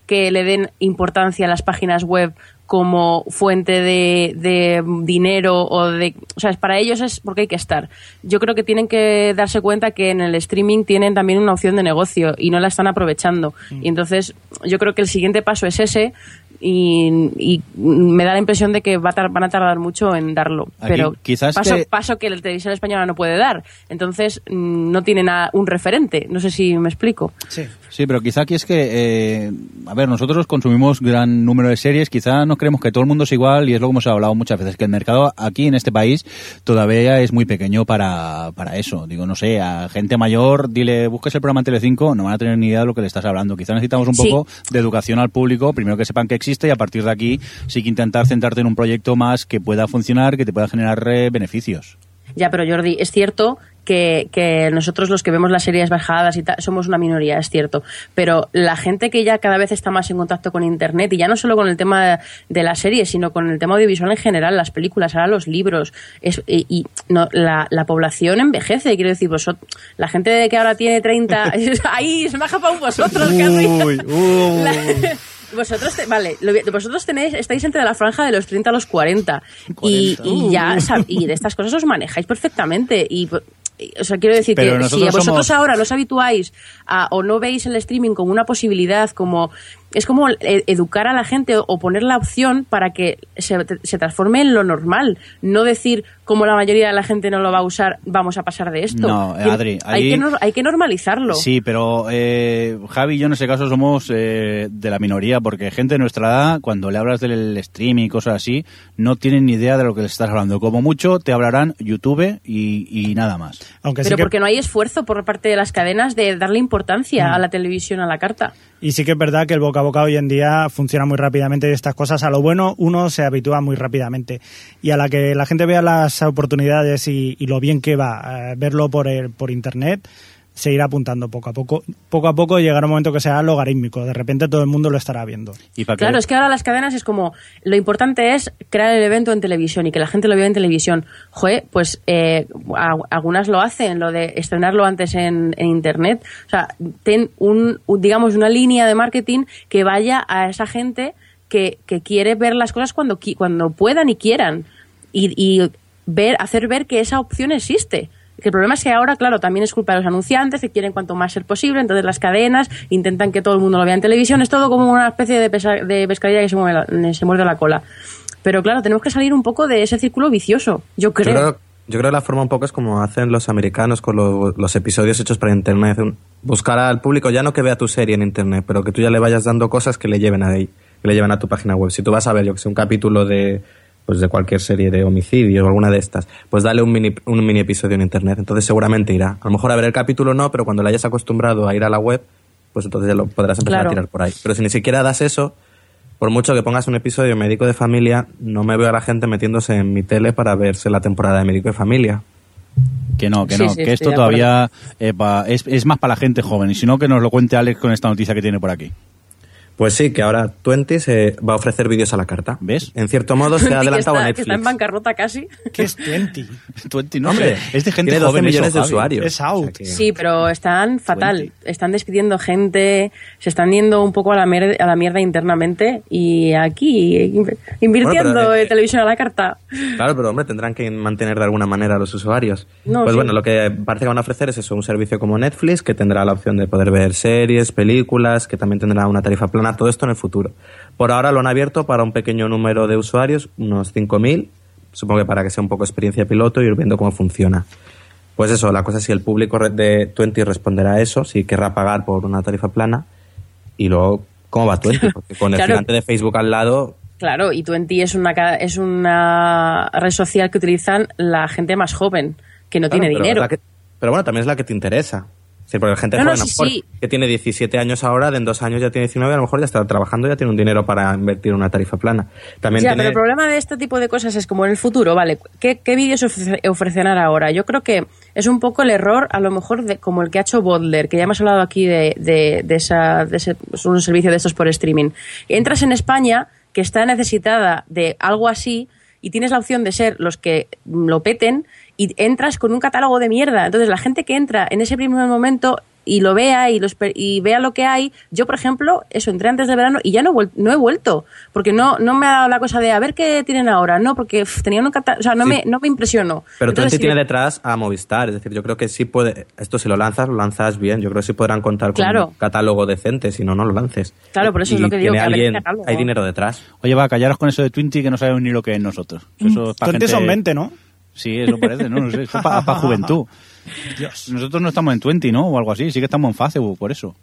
porque le den importancia a las páginas web como fuente de, de dinero o de... O sea, para ellos es porque hay que estar. Yo creo que tienen que darse cuenta que en el streaming tienen también una opción de negocio y no la están aprovechando. Y entonces yo creo que el siguiente paso es ese y, y me da la impresión de que va a van a tardar mucho en darlo. Aquí pero quizás paso, que- paso que la televisión española no puede dar. Entonces mm, no tienen un referente. No sé si me explico. Sí. Sí, pero quizá aquí es que, eh, a ver, nosotros consumimos gran número de series, quizá no creemos que todo el mundo es igual y es lo que hemos hablado muchas veces, que el mercado aquí en este país todavía es muy pequeño para, para eso. Digo, no sé, a gente mayor, dile, busques el programa en Telecinco, no van a tener ni idea de lo que le estás hablando. Quizá necesitamos un Sí. poco de educación al público, primero que sepan que existe y a partir de aquí sí que intentar centrarte en un proyecto más que pueda funcionar, que te pueda generar eh, beneficios. Ya, pero Jordi, es cierto que, que nosotros los que vemos las series bajadas y tal, somos una minoría, es cierto. Pero la gente que ya cada vez está más en contacto con Internet, y ya no solo con el tema de las series, sino con el tema audiovisual en general, las películas, ahora los libros, es, y, y no, la, la población envejece, quiero decir, vosot- la gente que ahora tiene 30, ahí se me ha escapado vosotros. Uy, uy. La- Vosotros, te- vale, lo- vosotros tenéis, estáis entre la franja de los 30 a los 40, Y, 40. y ya sab- y de estas cosas os manejáis perfectamente. Y y, o sea, quiero decir Pero que si vosotros somos- ahora no os habituáis a, o no veis el streaming como una posibilidad, como es como e- educar a la gente o poner la opción para que se, se transforme en lo normal, no decir como la mayoría de la gente no lo va a usar, vamos a pasar de esto. No, eh, Adri, hay, ahí- que, hay que normalizarlo. Sí, pero eh, Javi y yo en ese caso somos eh, de la minoría, porque gente de nuestra edad, cuando le hablas del streaming y cosas así, no tienen ni idea de lo que les estás hablando. Como mucho te hablarán YouTube y, y nada más. Aunque sí Pero que- porque no hay esfuerzo por parte de las cadenas de darle importancia a la televisión, a la carta. Y sí que es verdad que el boca a boca hoy en día funciona muy rápidamente y estas cosas a lo bueno uno se habitúa muy rápidamente. Y a la que la gente vea las oportunidades y, lo bien que va eh, verlo por, el- por internet, se irá apuntando poco a poco. Poco a poco llegará un momento que será logarítmico. De repente todo el mundo lo estará viendo. Y para Claro, es que ahora las cadenas es como, lo importante es crear el evento en televisión y que la gente lo vea en televisión. Joder, pues eh, a- algunas lo hacen, lo de estrenarlo antes en, en Internet. O sea, ten un, un- digamos, una línea de marketing que vaya a esa gente que, que quiere ver las cosas cuando, qui- cuando puedan y quieran. Y, y ver, hacer ver que esa opción existe. Que el problema es que ahora, claro, también es culpa de los anunciantes que quieren cuanto más ser posible, entonces las cadenas intentan que todo el mundo lo vea en televisión, es todo como una especie de, pesa- de pescadilla que se, mueve la- se muerde la cola. Pero claro, tenemos que salir un poco de ese círculo vicioso, yo Yo creo. creo, yo creo que la forma un poco es como hacen los americanos con lo- los episodios hechos para internet. Buscar al público, ya no que vea tu serie en internet, pero que tú ya le vayas dando cosas que le lleven a ahí, que le lleven a tu página web. Si tú vas a ver, yo que sé, un capítulo de pues de cualquier serie de homicidio o alguna de estas, pues dale un mini, un mini episodio en internet. Entonces seguramente irá. A lo mejor a ver el capítulo no, pero cuando le hayas acostumbrado a ir a la web, pues entonces ya lo podrás empezar Claro. a tirar por ahí. Pero si ni siquiera das eso, por mucho que pongas un episodio médico de familia, no me veo a la gente metiéndose en mi tele para verse la temporada de médico de familia. Que no, que no, sí, que esto todavía eh, pa- es, es más para la gente joven. Y si no, que nos lo cuente Alex con esta noticia que tiene por aquí. Pues sí, que ahora Twenty se va a ofrecer vídeos a la carta. ¿Ves? En cierto modo se ha adelantado está, a que está en Netflix. bancarrota casi. ¿Qué es 20? 20, no, Hombre, es de gente tiene 12 joven eso, millones de usuarios. Es out. O sea que- Sí, pero están fatal. Están despidiendo gente, se están yendo un poco a la, mier- a la mierda internamente y aquí in- invirtiendo Bueno, pero, eh, en televisión a la carta. Claro, pero hombre, tendrán que mantener de alguna manera a los usuarios. No, pues sí. bueno, lo que parece que van a ofrecer es eso, un servicio como Netflix, que tendrá la opción de poder ver series, películas, que también tendrá una tarifa plana, todo esto en el futuro. Por ahora lo han abierto para un pequeño número de usuarios, unos 5.000, supongo que para que sea un poco experiencia piloto y ir viendo cómo funciona. Pues eso, la cosa es si el público de Twenty responderá a eso, si querrá pagar por una tarifa plana, y luego, ¿cómo va Twenty? Porque con el Claro. gigante de Facebook al lado, Claro, y Twenty es una, es una red social que utilizan la gente más joven, que no Claro, tiene pero dinero. que- pero bueno, también es la que te interesa. Es decir, porque la gente No, no, joven, lo sí, mejor, sí. que tiene 17 años ahora, de en dos años ya tiene 19, a lo mejor ya está trabajando, ya tiene un dinero para invertir en una tarifa plana. También Ya, tiene... pero el problema de este tipo de cosas es como en el futuro, ¿vale? ¿Qué, qué vídeos ofrece- ofrecerán ahora? Yo creo que es un poco el error, a lo mejor, de, como el que ha hecho Bodler, que ya hemos hablado aquí de, de, de esa, de ese, es un servicio de estos por streaming. Entras en España, que está necesitada de algo así, y tienes la opción de ser los que lo peten, y entras con un catálogo de mierda. Entonces, la gente que entra en ese primer momento y lo vea y, los, y vea lo que hay. Yo, por ejemplo, eso, entré antes de verano y ya no, no he vuelto, porque no, no me ha dado la cosa de a ver qué tienen ahora, no, porque uf, tenían un o sea, no, Sí. me, no me impresionó. Pero Entonces, tiene le- detrás a Movistar, es decir, yo creo que sí puede, esto si lo lanzas, lo lanzas bien, yo creo que sí podrán contar con Claro. un catálogo decente, si no, no lo lances. Claro, por eso es Y lo que digo, que alguien- hay dinero detrás. Oye, va, callaros con eso de Twenty que no sabemos ni lo que es nosotros. Es 20 gente... son 20, ¿no? Sí, eso parece, ¿no? No sé, eso es para juventud. Nosotros no estamos en Twenty, ¿no? O algo así, sí que estamos en Facebook, por eso.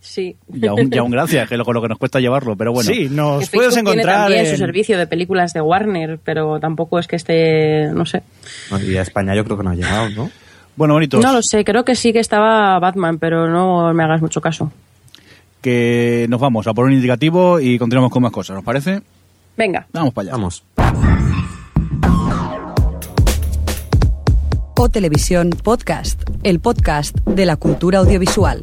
Sí. Y aún, y aún gracias, que es lo, lo que nos cuesta llevarlo, pero bueno. Sí, nos puedes Facebook tiene encontrar también su en... servicio de películas de Warner, pero tampoco es que esté, no sé. Y a España yo creo que no ha llegado, ¿no? Bueno, bonitos, No lo sé, creo que sí que estaba Batman, pero no me hagas mucho caso. que nos vamos a por un indicativo y continuamos con más cosas, ¿nos parece? Venga. Vamos para allá. Vamos. O Televisión Podcast, el podcast de la cultura audiovisual.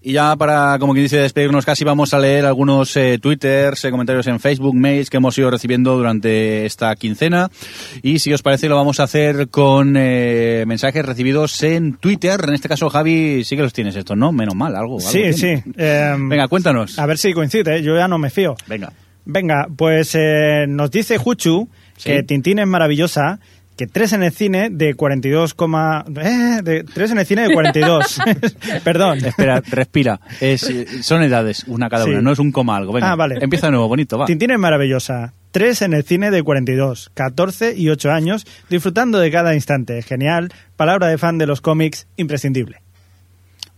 Y ya para, como quien dice, despedirnos casi, vamos a leer algunos eh, twitters, eh, comentarios en Facebook, mails que hemos ido recibiendo durante esta quincena. Y si os parece, lo vamos a hacer con eh, mensajes recibidos en Twitter. En este caso, Javi, sí que los tienes estos, ¿no? Menos mal, algo. algo Sí, sí. em, Venga, cuéntanos. A ver si coincide, ¿eh? yo ya no me fío. Venga. Venga, pues eh, nos dice Juchu que Tintín es maravillosa, que 3 en el cine de 42, coma- eh, de 3 en el cine de 42. Perdón. Espera, respira. Es, son edades, una cada Sí. una, no es un coma algo. Venga, Ah, vale. empieza de nuevo, bonito, va. Tintín es maravillosa. 3 en el cine de 42, 14 y 8 años, disfrutando de cada instante. Genial. Palabra de fan de los cómics, imprescindible.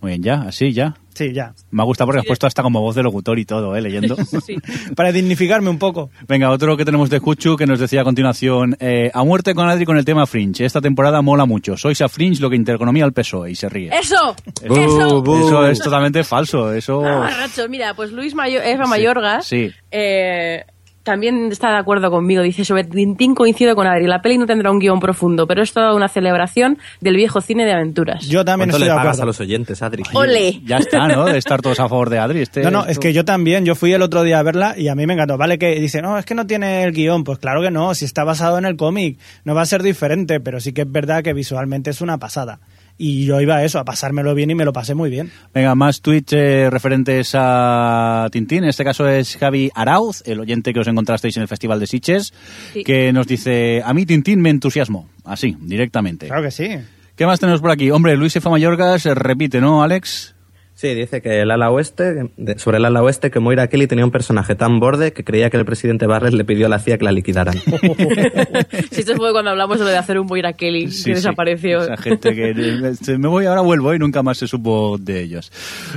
Muy bien, ya, así, ya. Sí, ya. Me ha gustado porque has puesto hasta como voz de locutor y todo, ¿eh? Leyendo. Para dignificarme un poco. Venga, otro que tenemos de Cuchu que nos decía a continuación, eh, a muerte con Adri con el tema Fringe. Esta temporada mola mucho. Sois a Fringe lo que intereconomía al PSOE E", y se ríe. ¡Eso! Eso, ¡Eso! eso es totalmente falso. Eso. Mamarracho, mira, pues Luis Mayo Eva Mayorga Sí. eh, también está de acuerdo conmigo. Dice, sobre Tintín coincido con Adri. La peli no tendrá un guion profundo, pero es toda una celebración del viejo cine de aventuras. Yo también ¿Cuánto estoy le de pagas acuerdo. a los oyentes, Adri? ¡Ole! Ya está, ¿no? De estar todos a favor de Adri. Este, No, no, es que yo también, yo fui el otro día a verla y a mí me encantó. Vale que dice, no, es que no tiene el guion. Pues claro que no, si está basado en el cómic, no va a ser diferente, pero sí que es verdad que visualmente es una pasada. Y yo iba a eso, a pasármelo bien y me lo pasé muy bien. Venga, más tweets eh, referentes a Tintín. En este caso es Javi Arauz, el oyente que os encontrasteis en el Festival de Sitges, Sí. que nos dice, a mí Tintín me entusiasmó. Así, directamente. Claro que sí. ¿Qué más tenemos por aquí? Hombre, Luis F. Mayorgas eh, repite, ¿no, Alex? Sí, dice que el ala oeste, sobre el ala oeste, que Moira Kelly tenía un personaje tan borde que creía que el presidente Barres le pidió a la CIA que la liquidaran. Si esto fue cuando hablamos de lo de hacer un Moira Kelly, Sí, que sí. desapareció. Esa gente que eh, me voy, ahora vuelvo y nunca más se supo de ellos.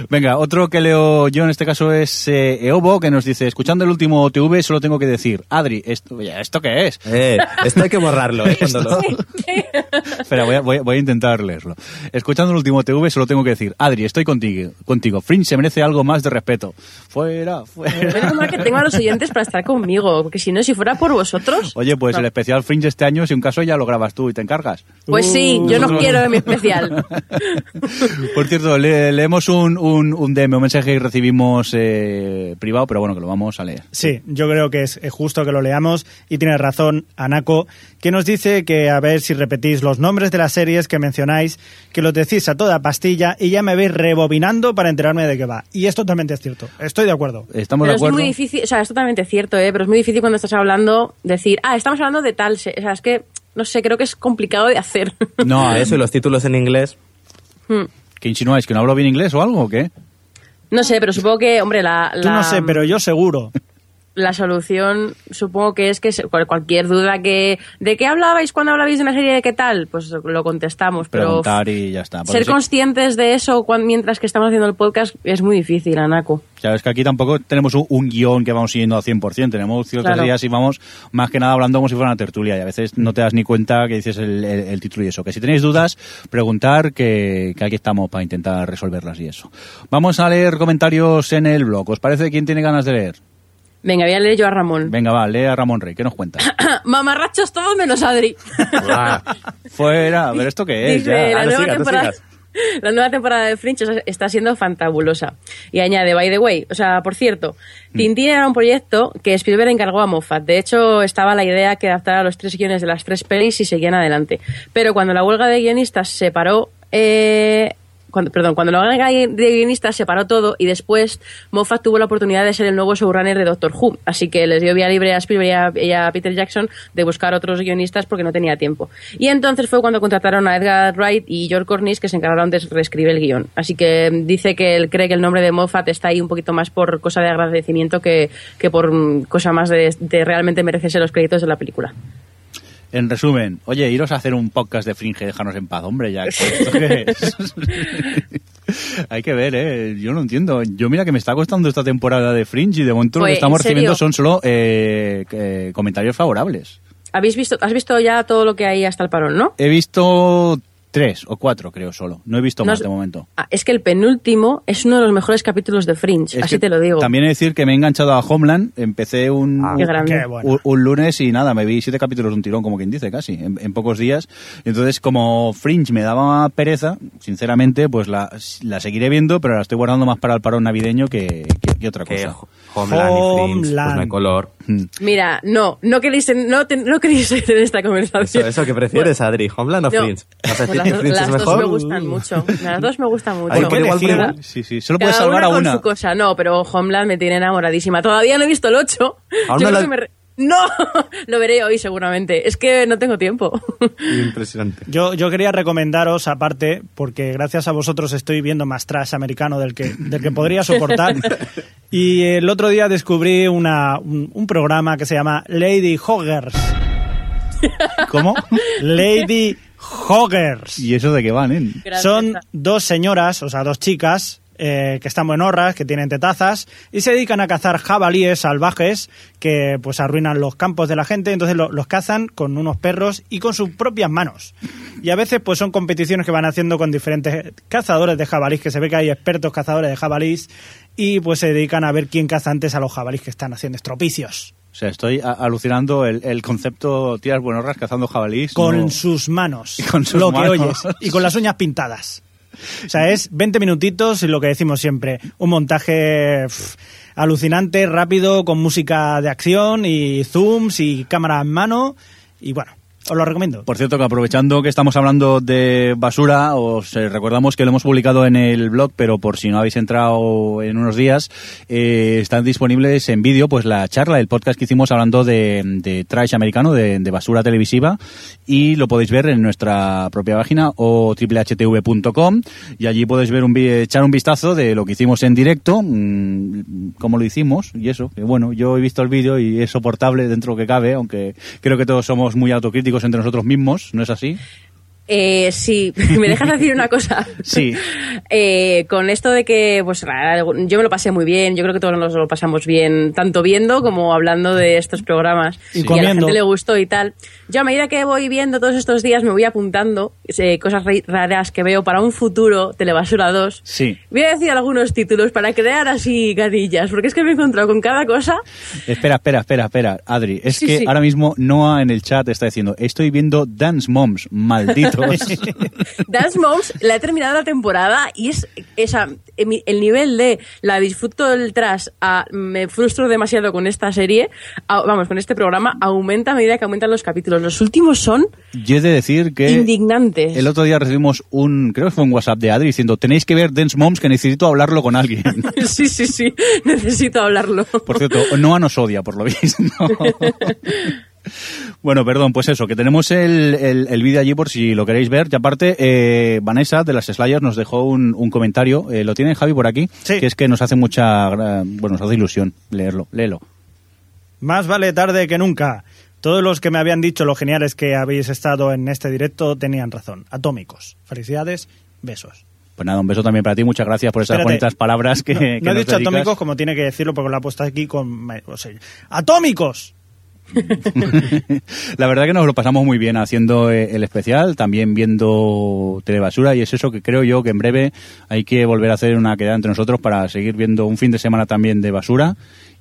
Venga, otro que leo yo en este caso es eh, Eobo, que nos dice, escuchando el último TV solo tengo que decir, Adri, ¿esto, ¿esto qué es? Eh, esto hay que borrarlo, ¿eh? Cuando lo- Espera, voy a- voy a intentar leerlo. Escuchando el último TV solo tengo que decir, Adri, estoy contigo. Contigo. Fringe se merece algo más de respeto. Fuera, fuera. Menos mal que tengo a los oyentes para estar conmigo, porque si no, si fuera por vosotros... Oye, pues No. el especial Fringe este año, si un caso ya lo grabas tú y te encargas. Pues sí, yo no quiero mi especial. Por cierto, le- leemos un, un, un DM, un mensaje que recibimos eh, privado, pero bueno, que lo vamos a leer. Sí, yo creo que es justo que lo leamos y tiene razón Anako, que nos dice que a ver si repetís los nombres de las series que mencionáis, que los decís a toda pastilla y ya me veis rebobinando para enterarme de qué va. Y es totalmente cierto, estoy de acuerdo. Estamos Pero de es muy acuerdo. difícil, o sea, es totalmente cierto, ¿eh? pero es muy difícil cuando estás hablando decir, ah, estamos hablando de tal, o sea, es que, no sé, creo que es complicado de hacer. No, Eso y los títulos en inglés. Hmm. ¿Qué insinuáis? ¿Que no hablo bien inglés o algo o qué? No sé, pero supongo que, hombre, la, Tú la, no sé, pero yo seguro. La solución supongo que es que cualquier duda que... ¿De qué hablabais cuando hablabais de una serie de qué tal? Pues lo contestamos, pero... Preguntar y ya está. Ser sí- conscientes de eso mientras que estamos haciendo el podcast es muy difícil, Anaco. Sabes que aquí tampoco tenemos un, un guion que vamos siguiendo al 100%. Tenemos ciertos Claro. días y vamos más que nada hablando como si fuera una tertulia. Y a veces no te das ni cuenta que dices el, el- el título y eso. Que si tenéis dudas, preguntar que, que aquí estamos para intentar resolverlas y eso. Vamos a leer comentarios en el blog. ¿Os parece quién tiene ganas de leer? Venga, voy a leer yo a Ramón. Venga, va, lee a Ramón Rey. ¿Qué nos cuenta? Mamarrachos todos menos Adri. Fuera, pero ¿esto qué es? Dice, Ya. la, Ah, nueva sigas, temporada, sigas. la nueva temporada de Fringe está siendo fantabulosa. Y añade, by the way, o sea, por cierto, Mm. Tintín era un proyecto que Spielberg encargó a Moffat. De hecho, estaba la idea que adaptara los tres guiones de las tres pelis y seguían adelante. Pero cuando la huelga de guionistas se paró... Eh, cuando, perdón, cuando la huelga de guionistas se paró todo y después Moffat tuvo la oportunidad de ser el nuevo showrunner de Doctor Who, así que les dio vía libre a Spielberg y a, y a Peter Jackson de buscar otros guionistas porque no tenía tiempo. Y entonces fue cuando contrataron a Edgar Wright y George Cornish que se encargaron de reescribir el guion. Así que mm, dice que él cree que el nombre de Moffat está ahí un poquito más por cosa de agradecimiento que, que por mm, cosa más de, de realmente merecerse los créditos de la película. En resumen, oye, iros a hacer un podcast de Fringe y dejarnos en paz, hombre, ya. que ¿esto qué es? Hay que ver, ¿eh? Yo no entiendo. Yo mira que me está costando esta temporada de Fringe y de momento lo que Pues, estamos recibiendo son solo eh, eh, comentarios favorables. ¿Habéis visto, has visto ya todo lo que hay hasta el parón, ¿no? He visto Tres o cuatro, creo solo. No he visto No más de momento. Ah, es que el penúltimo es uno de los mejores capítulos de Fringe, Es así que te lo digo. También he de decir que me he enganchado a Homeland. Empecé un, bueno. un, un lunes y nada, me vi siete capítulos de un tirón, como quien dice, casi, en, en pocos días. Entonces, como Fringe me daba pereza, sinceramente, pues la, la seguiré viendo, pero la estoy guardando más para el parón navideño que, que- que otra cosa. Homeland y Fringe, pues no hay color. Mm. Mira, no, no queréis, no, te- no queréis en esta Eso, conversación. eso que prefieres, Adri, Homeland o No. Fringe. ¿Vas a Pues decir las dos, Fringe las es dos mejor? me gustan mucho. Las dos me gustan mucho. Hay que igual. Sí, sí, solo puedes salvar a con una. su cosa. No, pero Homeland me tiene enamoradísima. Todavía no he visto el 8. Aún Yo no creo la- que me No, lo veré hoy seguramente. Es que no tengo tiempo. Impresionante. Yo, yo quería recomendaros, aparte, porque gracias a vosotros estoy viendo más trash americano del que, del que podría soportar. Y el otro día descubrí una, un, un programa que se llama Lady Hoggers. ¿Cómo? Lady Hoggers. ¿Y eso de qué van, eh? Son dos señoras, o sea, dos chicas, eh, que están buenorras, que tienen tetazas, y se dedican a cazar jabalíes salvajes que pues arruinan los campos de la gente, entonces lo- los cazan con unos perros y con sus propias manos. Y a veces pues son competiciones que van haciendo con diferentes cazadores de jabalís, que se ve que hay expertos cazadores de jabalís, y pues se dedican a ver quién caza antes a los jabalís que están haciendo estropicios. O sea, estoy alucinando el, el concepto tías buenorras cazando jabalís. Con no- sus manos. Y con sus lo que oyes. Y con las uñas pintadas. O sea, es 20 minutitos y lo que decimos siempre. Un montaje alucinante, rápido, con música de acción y zooms y cámara en mano. Y bueno, os lo recomiendo. Por cierto, que aprovechando que estamos hablando de basura, os eh, recordamos que lo hemos publicado en el blog, pero por si no habéis entrado en unos días, eh, están disponibles en vídeo pues la charla, el podcast que hicimos hablando de, de trash americano, de, de basura televisiva, y lo podéis ver en nuestra propia página o triplhtv.com y allí podéis ver un echar un vistazo de lo que hicimos en directo, mm, cómo lo hicimos y eso, que bueno, yo he visto el vídeo y es soportable dentro que cabe, aunque creo que todos somos muy autocríticos entre nosotros mismos, ¿no es así? Eh, sí, ¿me dejas decir una cosa? Sí. Eh, con esto de que, pues, yo me lo pasé muy bien, yo creo que todos nos lo pasamos bien, tanto viendo como hablando de estos programas. Y a la comiendo. gente le gustó y tal. Yo a medida que voy viendo todos estos días me voy apuntando eh, cosas ra- raras que veo para un futuro Telebasura 2. Sí. Voy a decir algunos títulos para crear así gadillas, porque es que me he encontrado con cada cosa. Espera, espera, espera, espera, Adri. Es Sí, que sí. ahora mismo Noah en el chat está diciendo, estoy viendo Dance Moms, Dance Moms la he terminado la temporada y es esa emi- el nivel de la disfruto del trash a me frustro demasiado con esta serie, a- vamos, con este programa, aumenta a medida que aumentan los capítulos. Los últimos son Yo he de decir que indignantes. el otro día recibimos un, creo que fue un WhatsApp de Adri diciendo, tenéis que ver Dance Moms que necesito hablarlo con alguien. sí, sí, sí, necesito hablarlo. Por cierto, Noah nos odia, por lo visto. Bueno, perdón, pues eso, que tenemos el, el, el vídeo allí por si lo queréis ver. Y aparte, eh, Vanessa de las Slayers nos dejó un, un comentario, eh, lo tiene Javi por aquí, que es que nos hace mucha, bueno, nos hace ilusión leerlo, léelo. Más vale tarde que nunca. Todos los que me habían dicho lo geniales que habéis estado en este directo tenían razón. Atómicos. Felicidades, besos. Pues nada, un beso también para ti, muchas gracias por esas Espérate. bonitas palabras que, No, que no he dicho dedicas. atómicos como tiene que decirlo porque lo ha puesto aquí con... o sea, ¡Atómicos! La verdad que nos lo pasamos muy bien haciendo eh, el especial, también viendo Telebasura y es eso que creo yo que en breve hay que volver a hacer una quedada entre nosotros para seguir viendo un fin de semana también de basura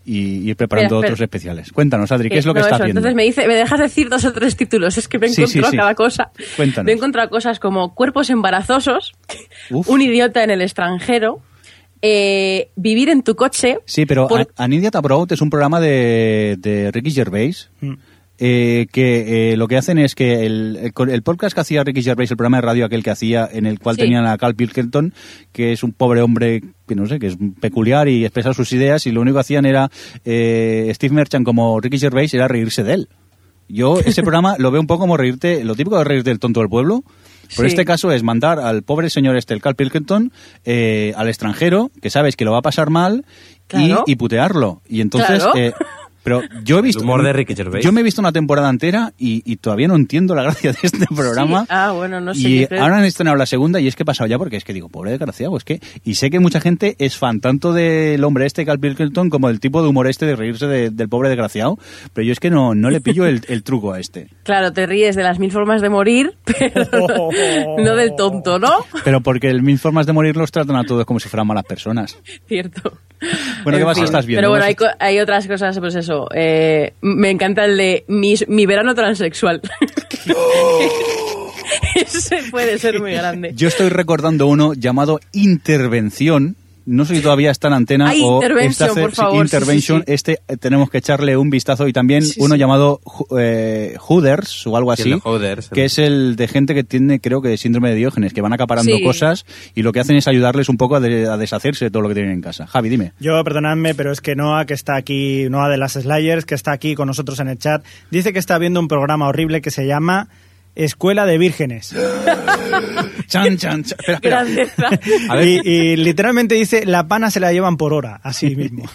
y ir preparando Espera, espera. otros especiales. Cuéntanos, Adri, ¿qué es lo que No, estás viendo? Entonces me dice, me dejas decir dos o tres títulos, es que me he Sí, sí, encontrado sí. cada cosa. Cuéntanos. Me he encontrado cosas como cuerpos embarazosos, Uf. un idiota en el extranjero, eh, vivir en tu coche. Sí, pero por- An Idiot Abroad es un programa de, de Ricky Gervais. Mm. eh, que eh, lo que hacen es que el, el podcast que hacía Ricky Gervais, el programa de radio aquel que hacía, en el cual Sí. tenían a Carl Pilkington, que es un pobre hombre, que no sé, que es peculiar y expresa sus ideas, y lo único que hacían era, eh, Steve Merchant como Ricky Gervais, era reírse de él. Yo ese programa lo veo un poco como reírte, lo típico de reírte del tonto del pueblo, pero Sí. este caso es mandar al pobre señor este, el Carl Pilkington, eh, al extranjero, que sabes que lo va a pasar mal, y- putearlo. Y entonces, Claro. eh, Pero yo he visto. El humor de Ricky Gervais. Yo me he visto una temporada entera y, y todavía no entiendo la gracia de este programa. Sí. Ah, bueno, no sé. y ahora han estrenado la segunda y es que he pasado ya porque es que digo, pobre desgraciado, es que... Y sé que mucha gente es fan tanto del hombre este, Cal Pilkington, como del tipo de humor este de reírse de- del pobre desgraciado, pero yo es que no, no le pillo el, el truco a este. Claro, te ríes de las mil formas de morir, pero no del tonto, ¿no? Pero porque el mil formas de morir los tratan a todos como si fueran malas personas. Cierto. Bueno, ¿qué En más fin. estás viendo? Pero bueno, ¿Vas hay, hay otras cosas, pues eso. Eh, me encanta el de mi, mi verano transexual. Ese puede ser muy grande. Yo estoy recordando uno llamado Intervención. No sé si todavía está en antena Ay, o Intervention, está por favor, Intervention. sí, sí. Este eh, tenemos que echarle un vistazo y también Sí, uno sí. llamado eh, Hooders o algo Sí, así, Hooders, que el- es el de gente que tiene, creo que síndrome de Diógenes, que van acaparando Sí. cosas y lo que hacen es ayudarles un poco a, de- a deshacerse de todo lo que tienen en casa. Javi, dime. Yo, perdonadme, pero es que Noah, que está aquí, Noah de las Slayers, que está aquí con nosotros en el chat, dice que está viendo un programa horrible que se llama Escuela de Vírgenes. Chan, chan, chan. Espera, espera. Grandeza. A ver, Y, y literalmente dice, la pana se la llevan por hora, así mismo.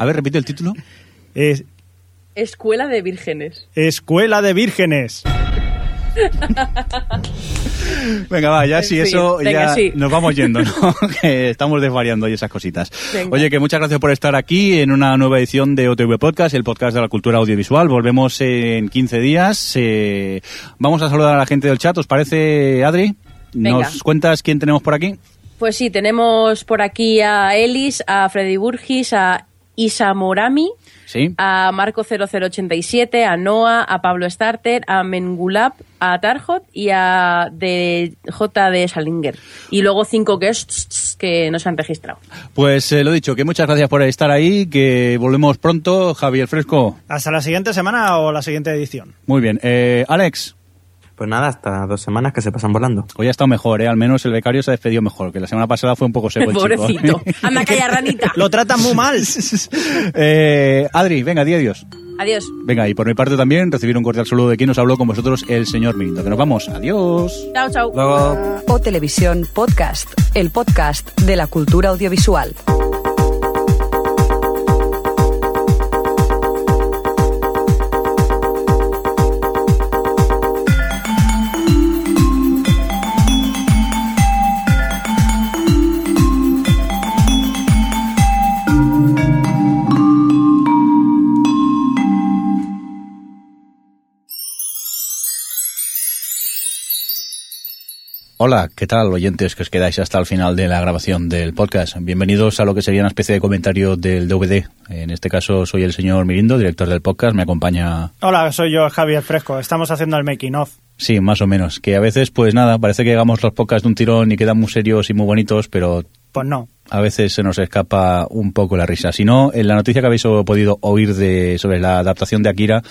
a ver, repite el título. Es Escuela de vírgenes. Escuela de Vírgenes. Venga, va, ya si eso venga, ya sí. nos vamos yendo, ¿no? que estamos desvariando y esas cositas. Venga. Oye, que muchas gracias por estar aquí en una nueva edición de OTV Podcast, el podcast de la cultura audiovisual. Volvemos en 15 días. Eh, vamos a saludar a la gente del chat, ¿os parece, Adri? ¿Nos cuentas quién tenemos por aquí? Pues sí, tenemos por aquí a Elis, a Freddy Burgis, a Isa Morami, Sí. a Marco 0087, a Noah, a Pablo Starter, a Mengulab, a Tarjot y a de J de Salinger. Y luego cinco guests que no se han registrado. Pues eh, lo dicho, que muchas gracias por estar ahí, que volvemos pronto. Javier Fresco. ¿Hasta la siguiente semana o la siguiente edición? Muy bien. Eh, Alex. Pues nada, hasta dos semanas que se pasan volando. Hoy ha estado mejor, ¿eh? Al menos el becario se ha despedido mejor, que la semana pasada fue un poco seco el chico. Pobrecito. Anda, calla, ranita. Lo tratan muy mal. Eh, Adri, venga, di adiós. Adiós. Venga, y por mi parte también recibir un cordial saludo de quien nos habló con vosotros, el señor Mirindo. Que nos vamos. Adiós. Chao, chao. Luego... O Televisión Podcast, el podcast de la cultura audiovisual. Hola, ¿qué tal, oyentes que os quedáis hasta el final de la grabación del podcast? Bienvenidos a lo que sería una especie de comentario del DVD. En este caso soy el señor Mirindo, director del podcast. Me acompaña Hola, soy yo, Javier Fresco. Estamos haciendo el making of. Sí, más o menos. Que a veces, pues nada, parece que hagamos los podcasts de un tirón y quedan muy serios y muy bonitos, pero Pues no. a veces se nos escapa un poco la risa. Si no, en la noticia que habéis podido oír de, sobre la adaptación de Akira,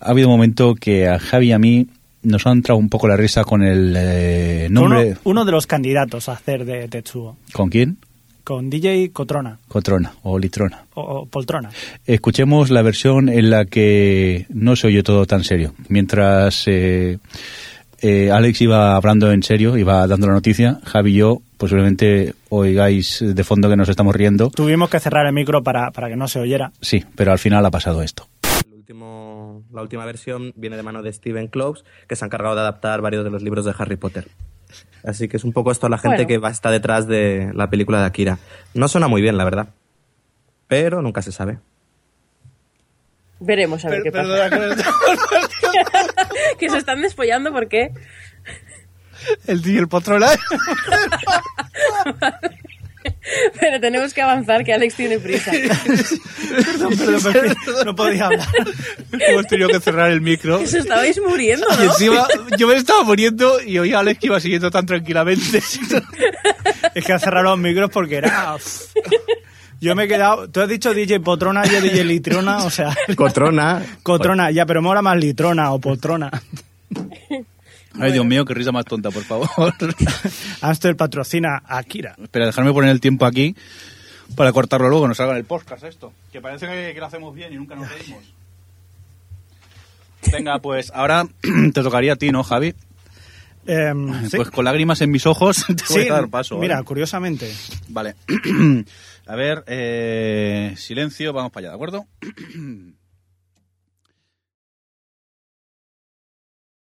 ha habido un momento que a Javi y a mí nos ha entrado un poco la risa con el eh, nombre... Uno, uno de los candidatos a hacer de Tetsuo. ¿Con quién? Con DJ Cotrona. Cotrona o Litrona. O, o Poltrona. Escuchemos la versión en la que no se oye todo tan serio. Mientras eh, eh, Alex iba hablando en serio, iba dando la noticia, Javi y yo posiblemente oigáis de fondo que nos estamos riendo. Tuvimos que cerrar el micro para, para que no se oyera. Sí, pero al final ha pasado esto. Último- la última versión viene de mano de Steven Kloves, que se ha encargado de adaptar varios de los libros de Harry Potter. Así que es un poco esto a la gente Bueno. que va, está detrás de la película de Akira. No suena muy bien, la verdad. Pero nunca se sabe. Veremos a ver qué pasa. que se están despollando porque El tío, el patrón. pero tenemos que avanzar que Alex tiene prisa. Perdón, perdón, perdón, no podía hablar. Hemos tenido que cerrar el micro. Que se estabais muriendo, Y ¿no? encima yo me estaba muriendo y oía a Alex que iba siguiendo tan tranquilamente. Es que ha cerrado los micros porque era... Yo me he quedado... Tú has dicho DJ Potrona, yo DJ Litrona, o sea... Cotrona. Cotrona, ya, pero mola más Litrona o Poltrona. Ay, Dios mío, qué risa más tonta, por favor. Amstel patrocina a Akira. Espera, dejarme poner el tiempo aquí para cortarlo luego, nos salga en el podcast esto. Que parece que, que lo hacemos bien y nunca nos reímos. Venga, pues ahora te tocaría a ti, ¿no, Javi? Em, sí. Pues con lágrimas en mis ojos te voy Sí, a dar paso. Mira, ¿vale? curiosamente. Vale. a ver, eh, silencio, vamos para allá, ¿de acuerdo?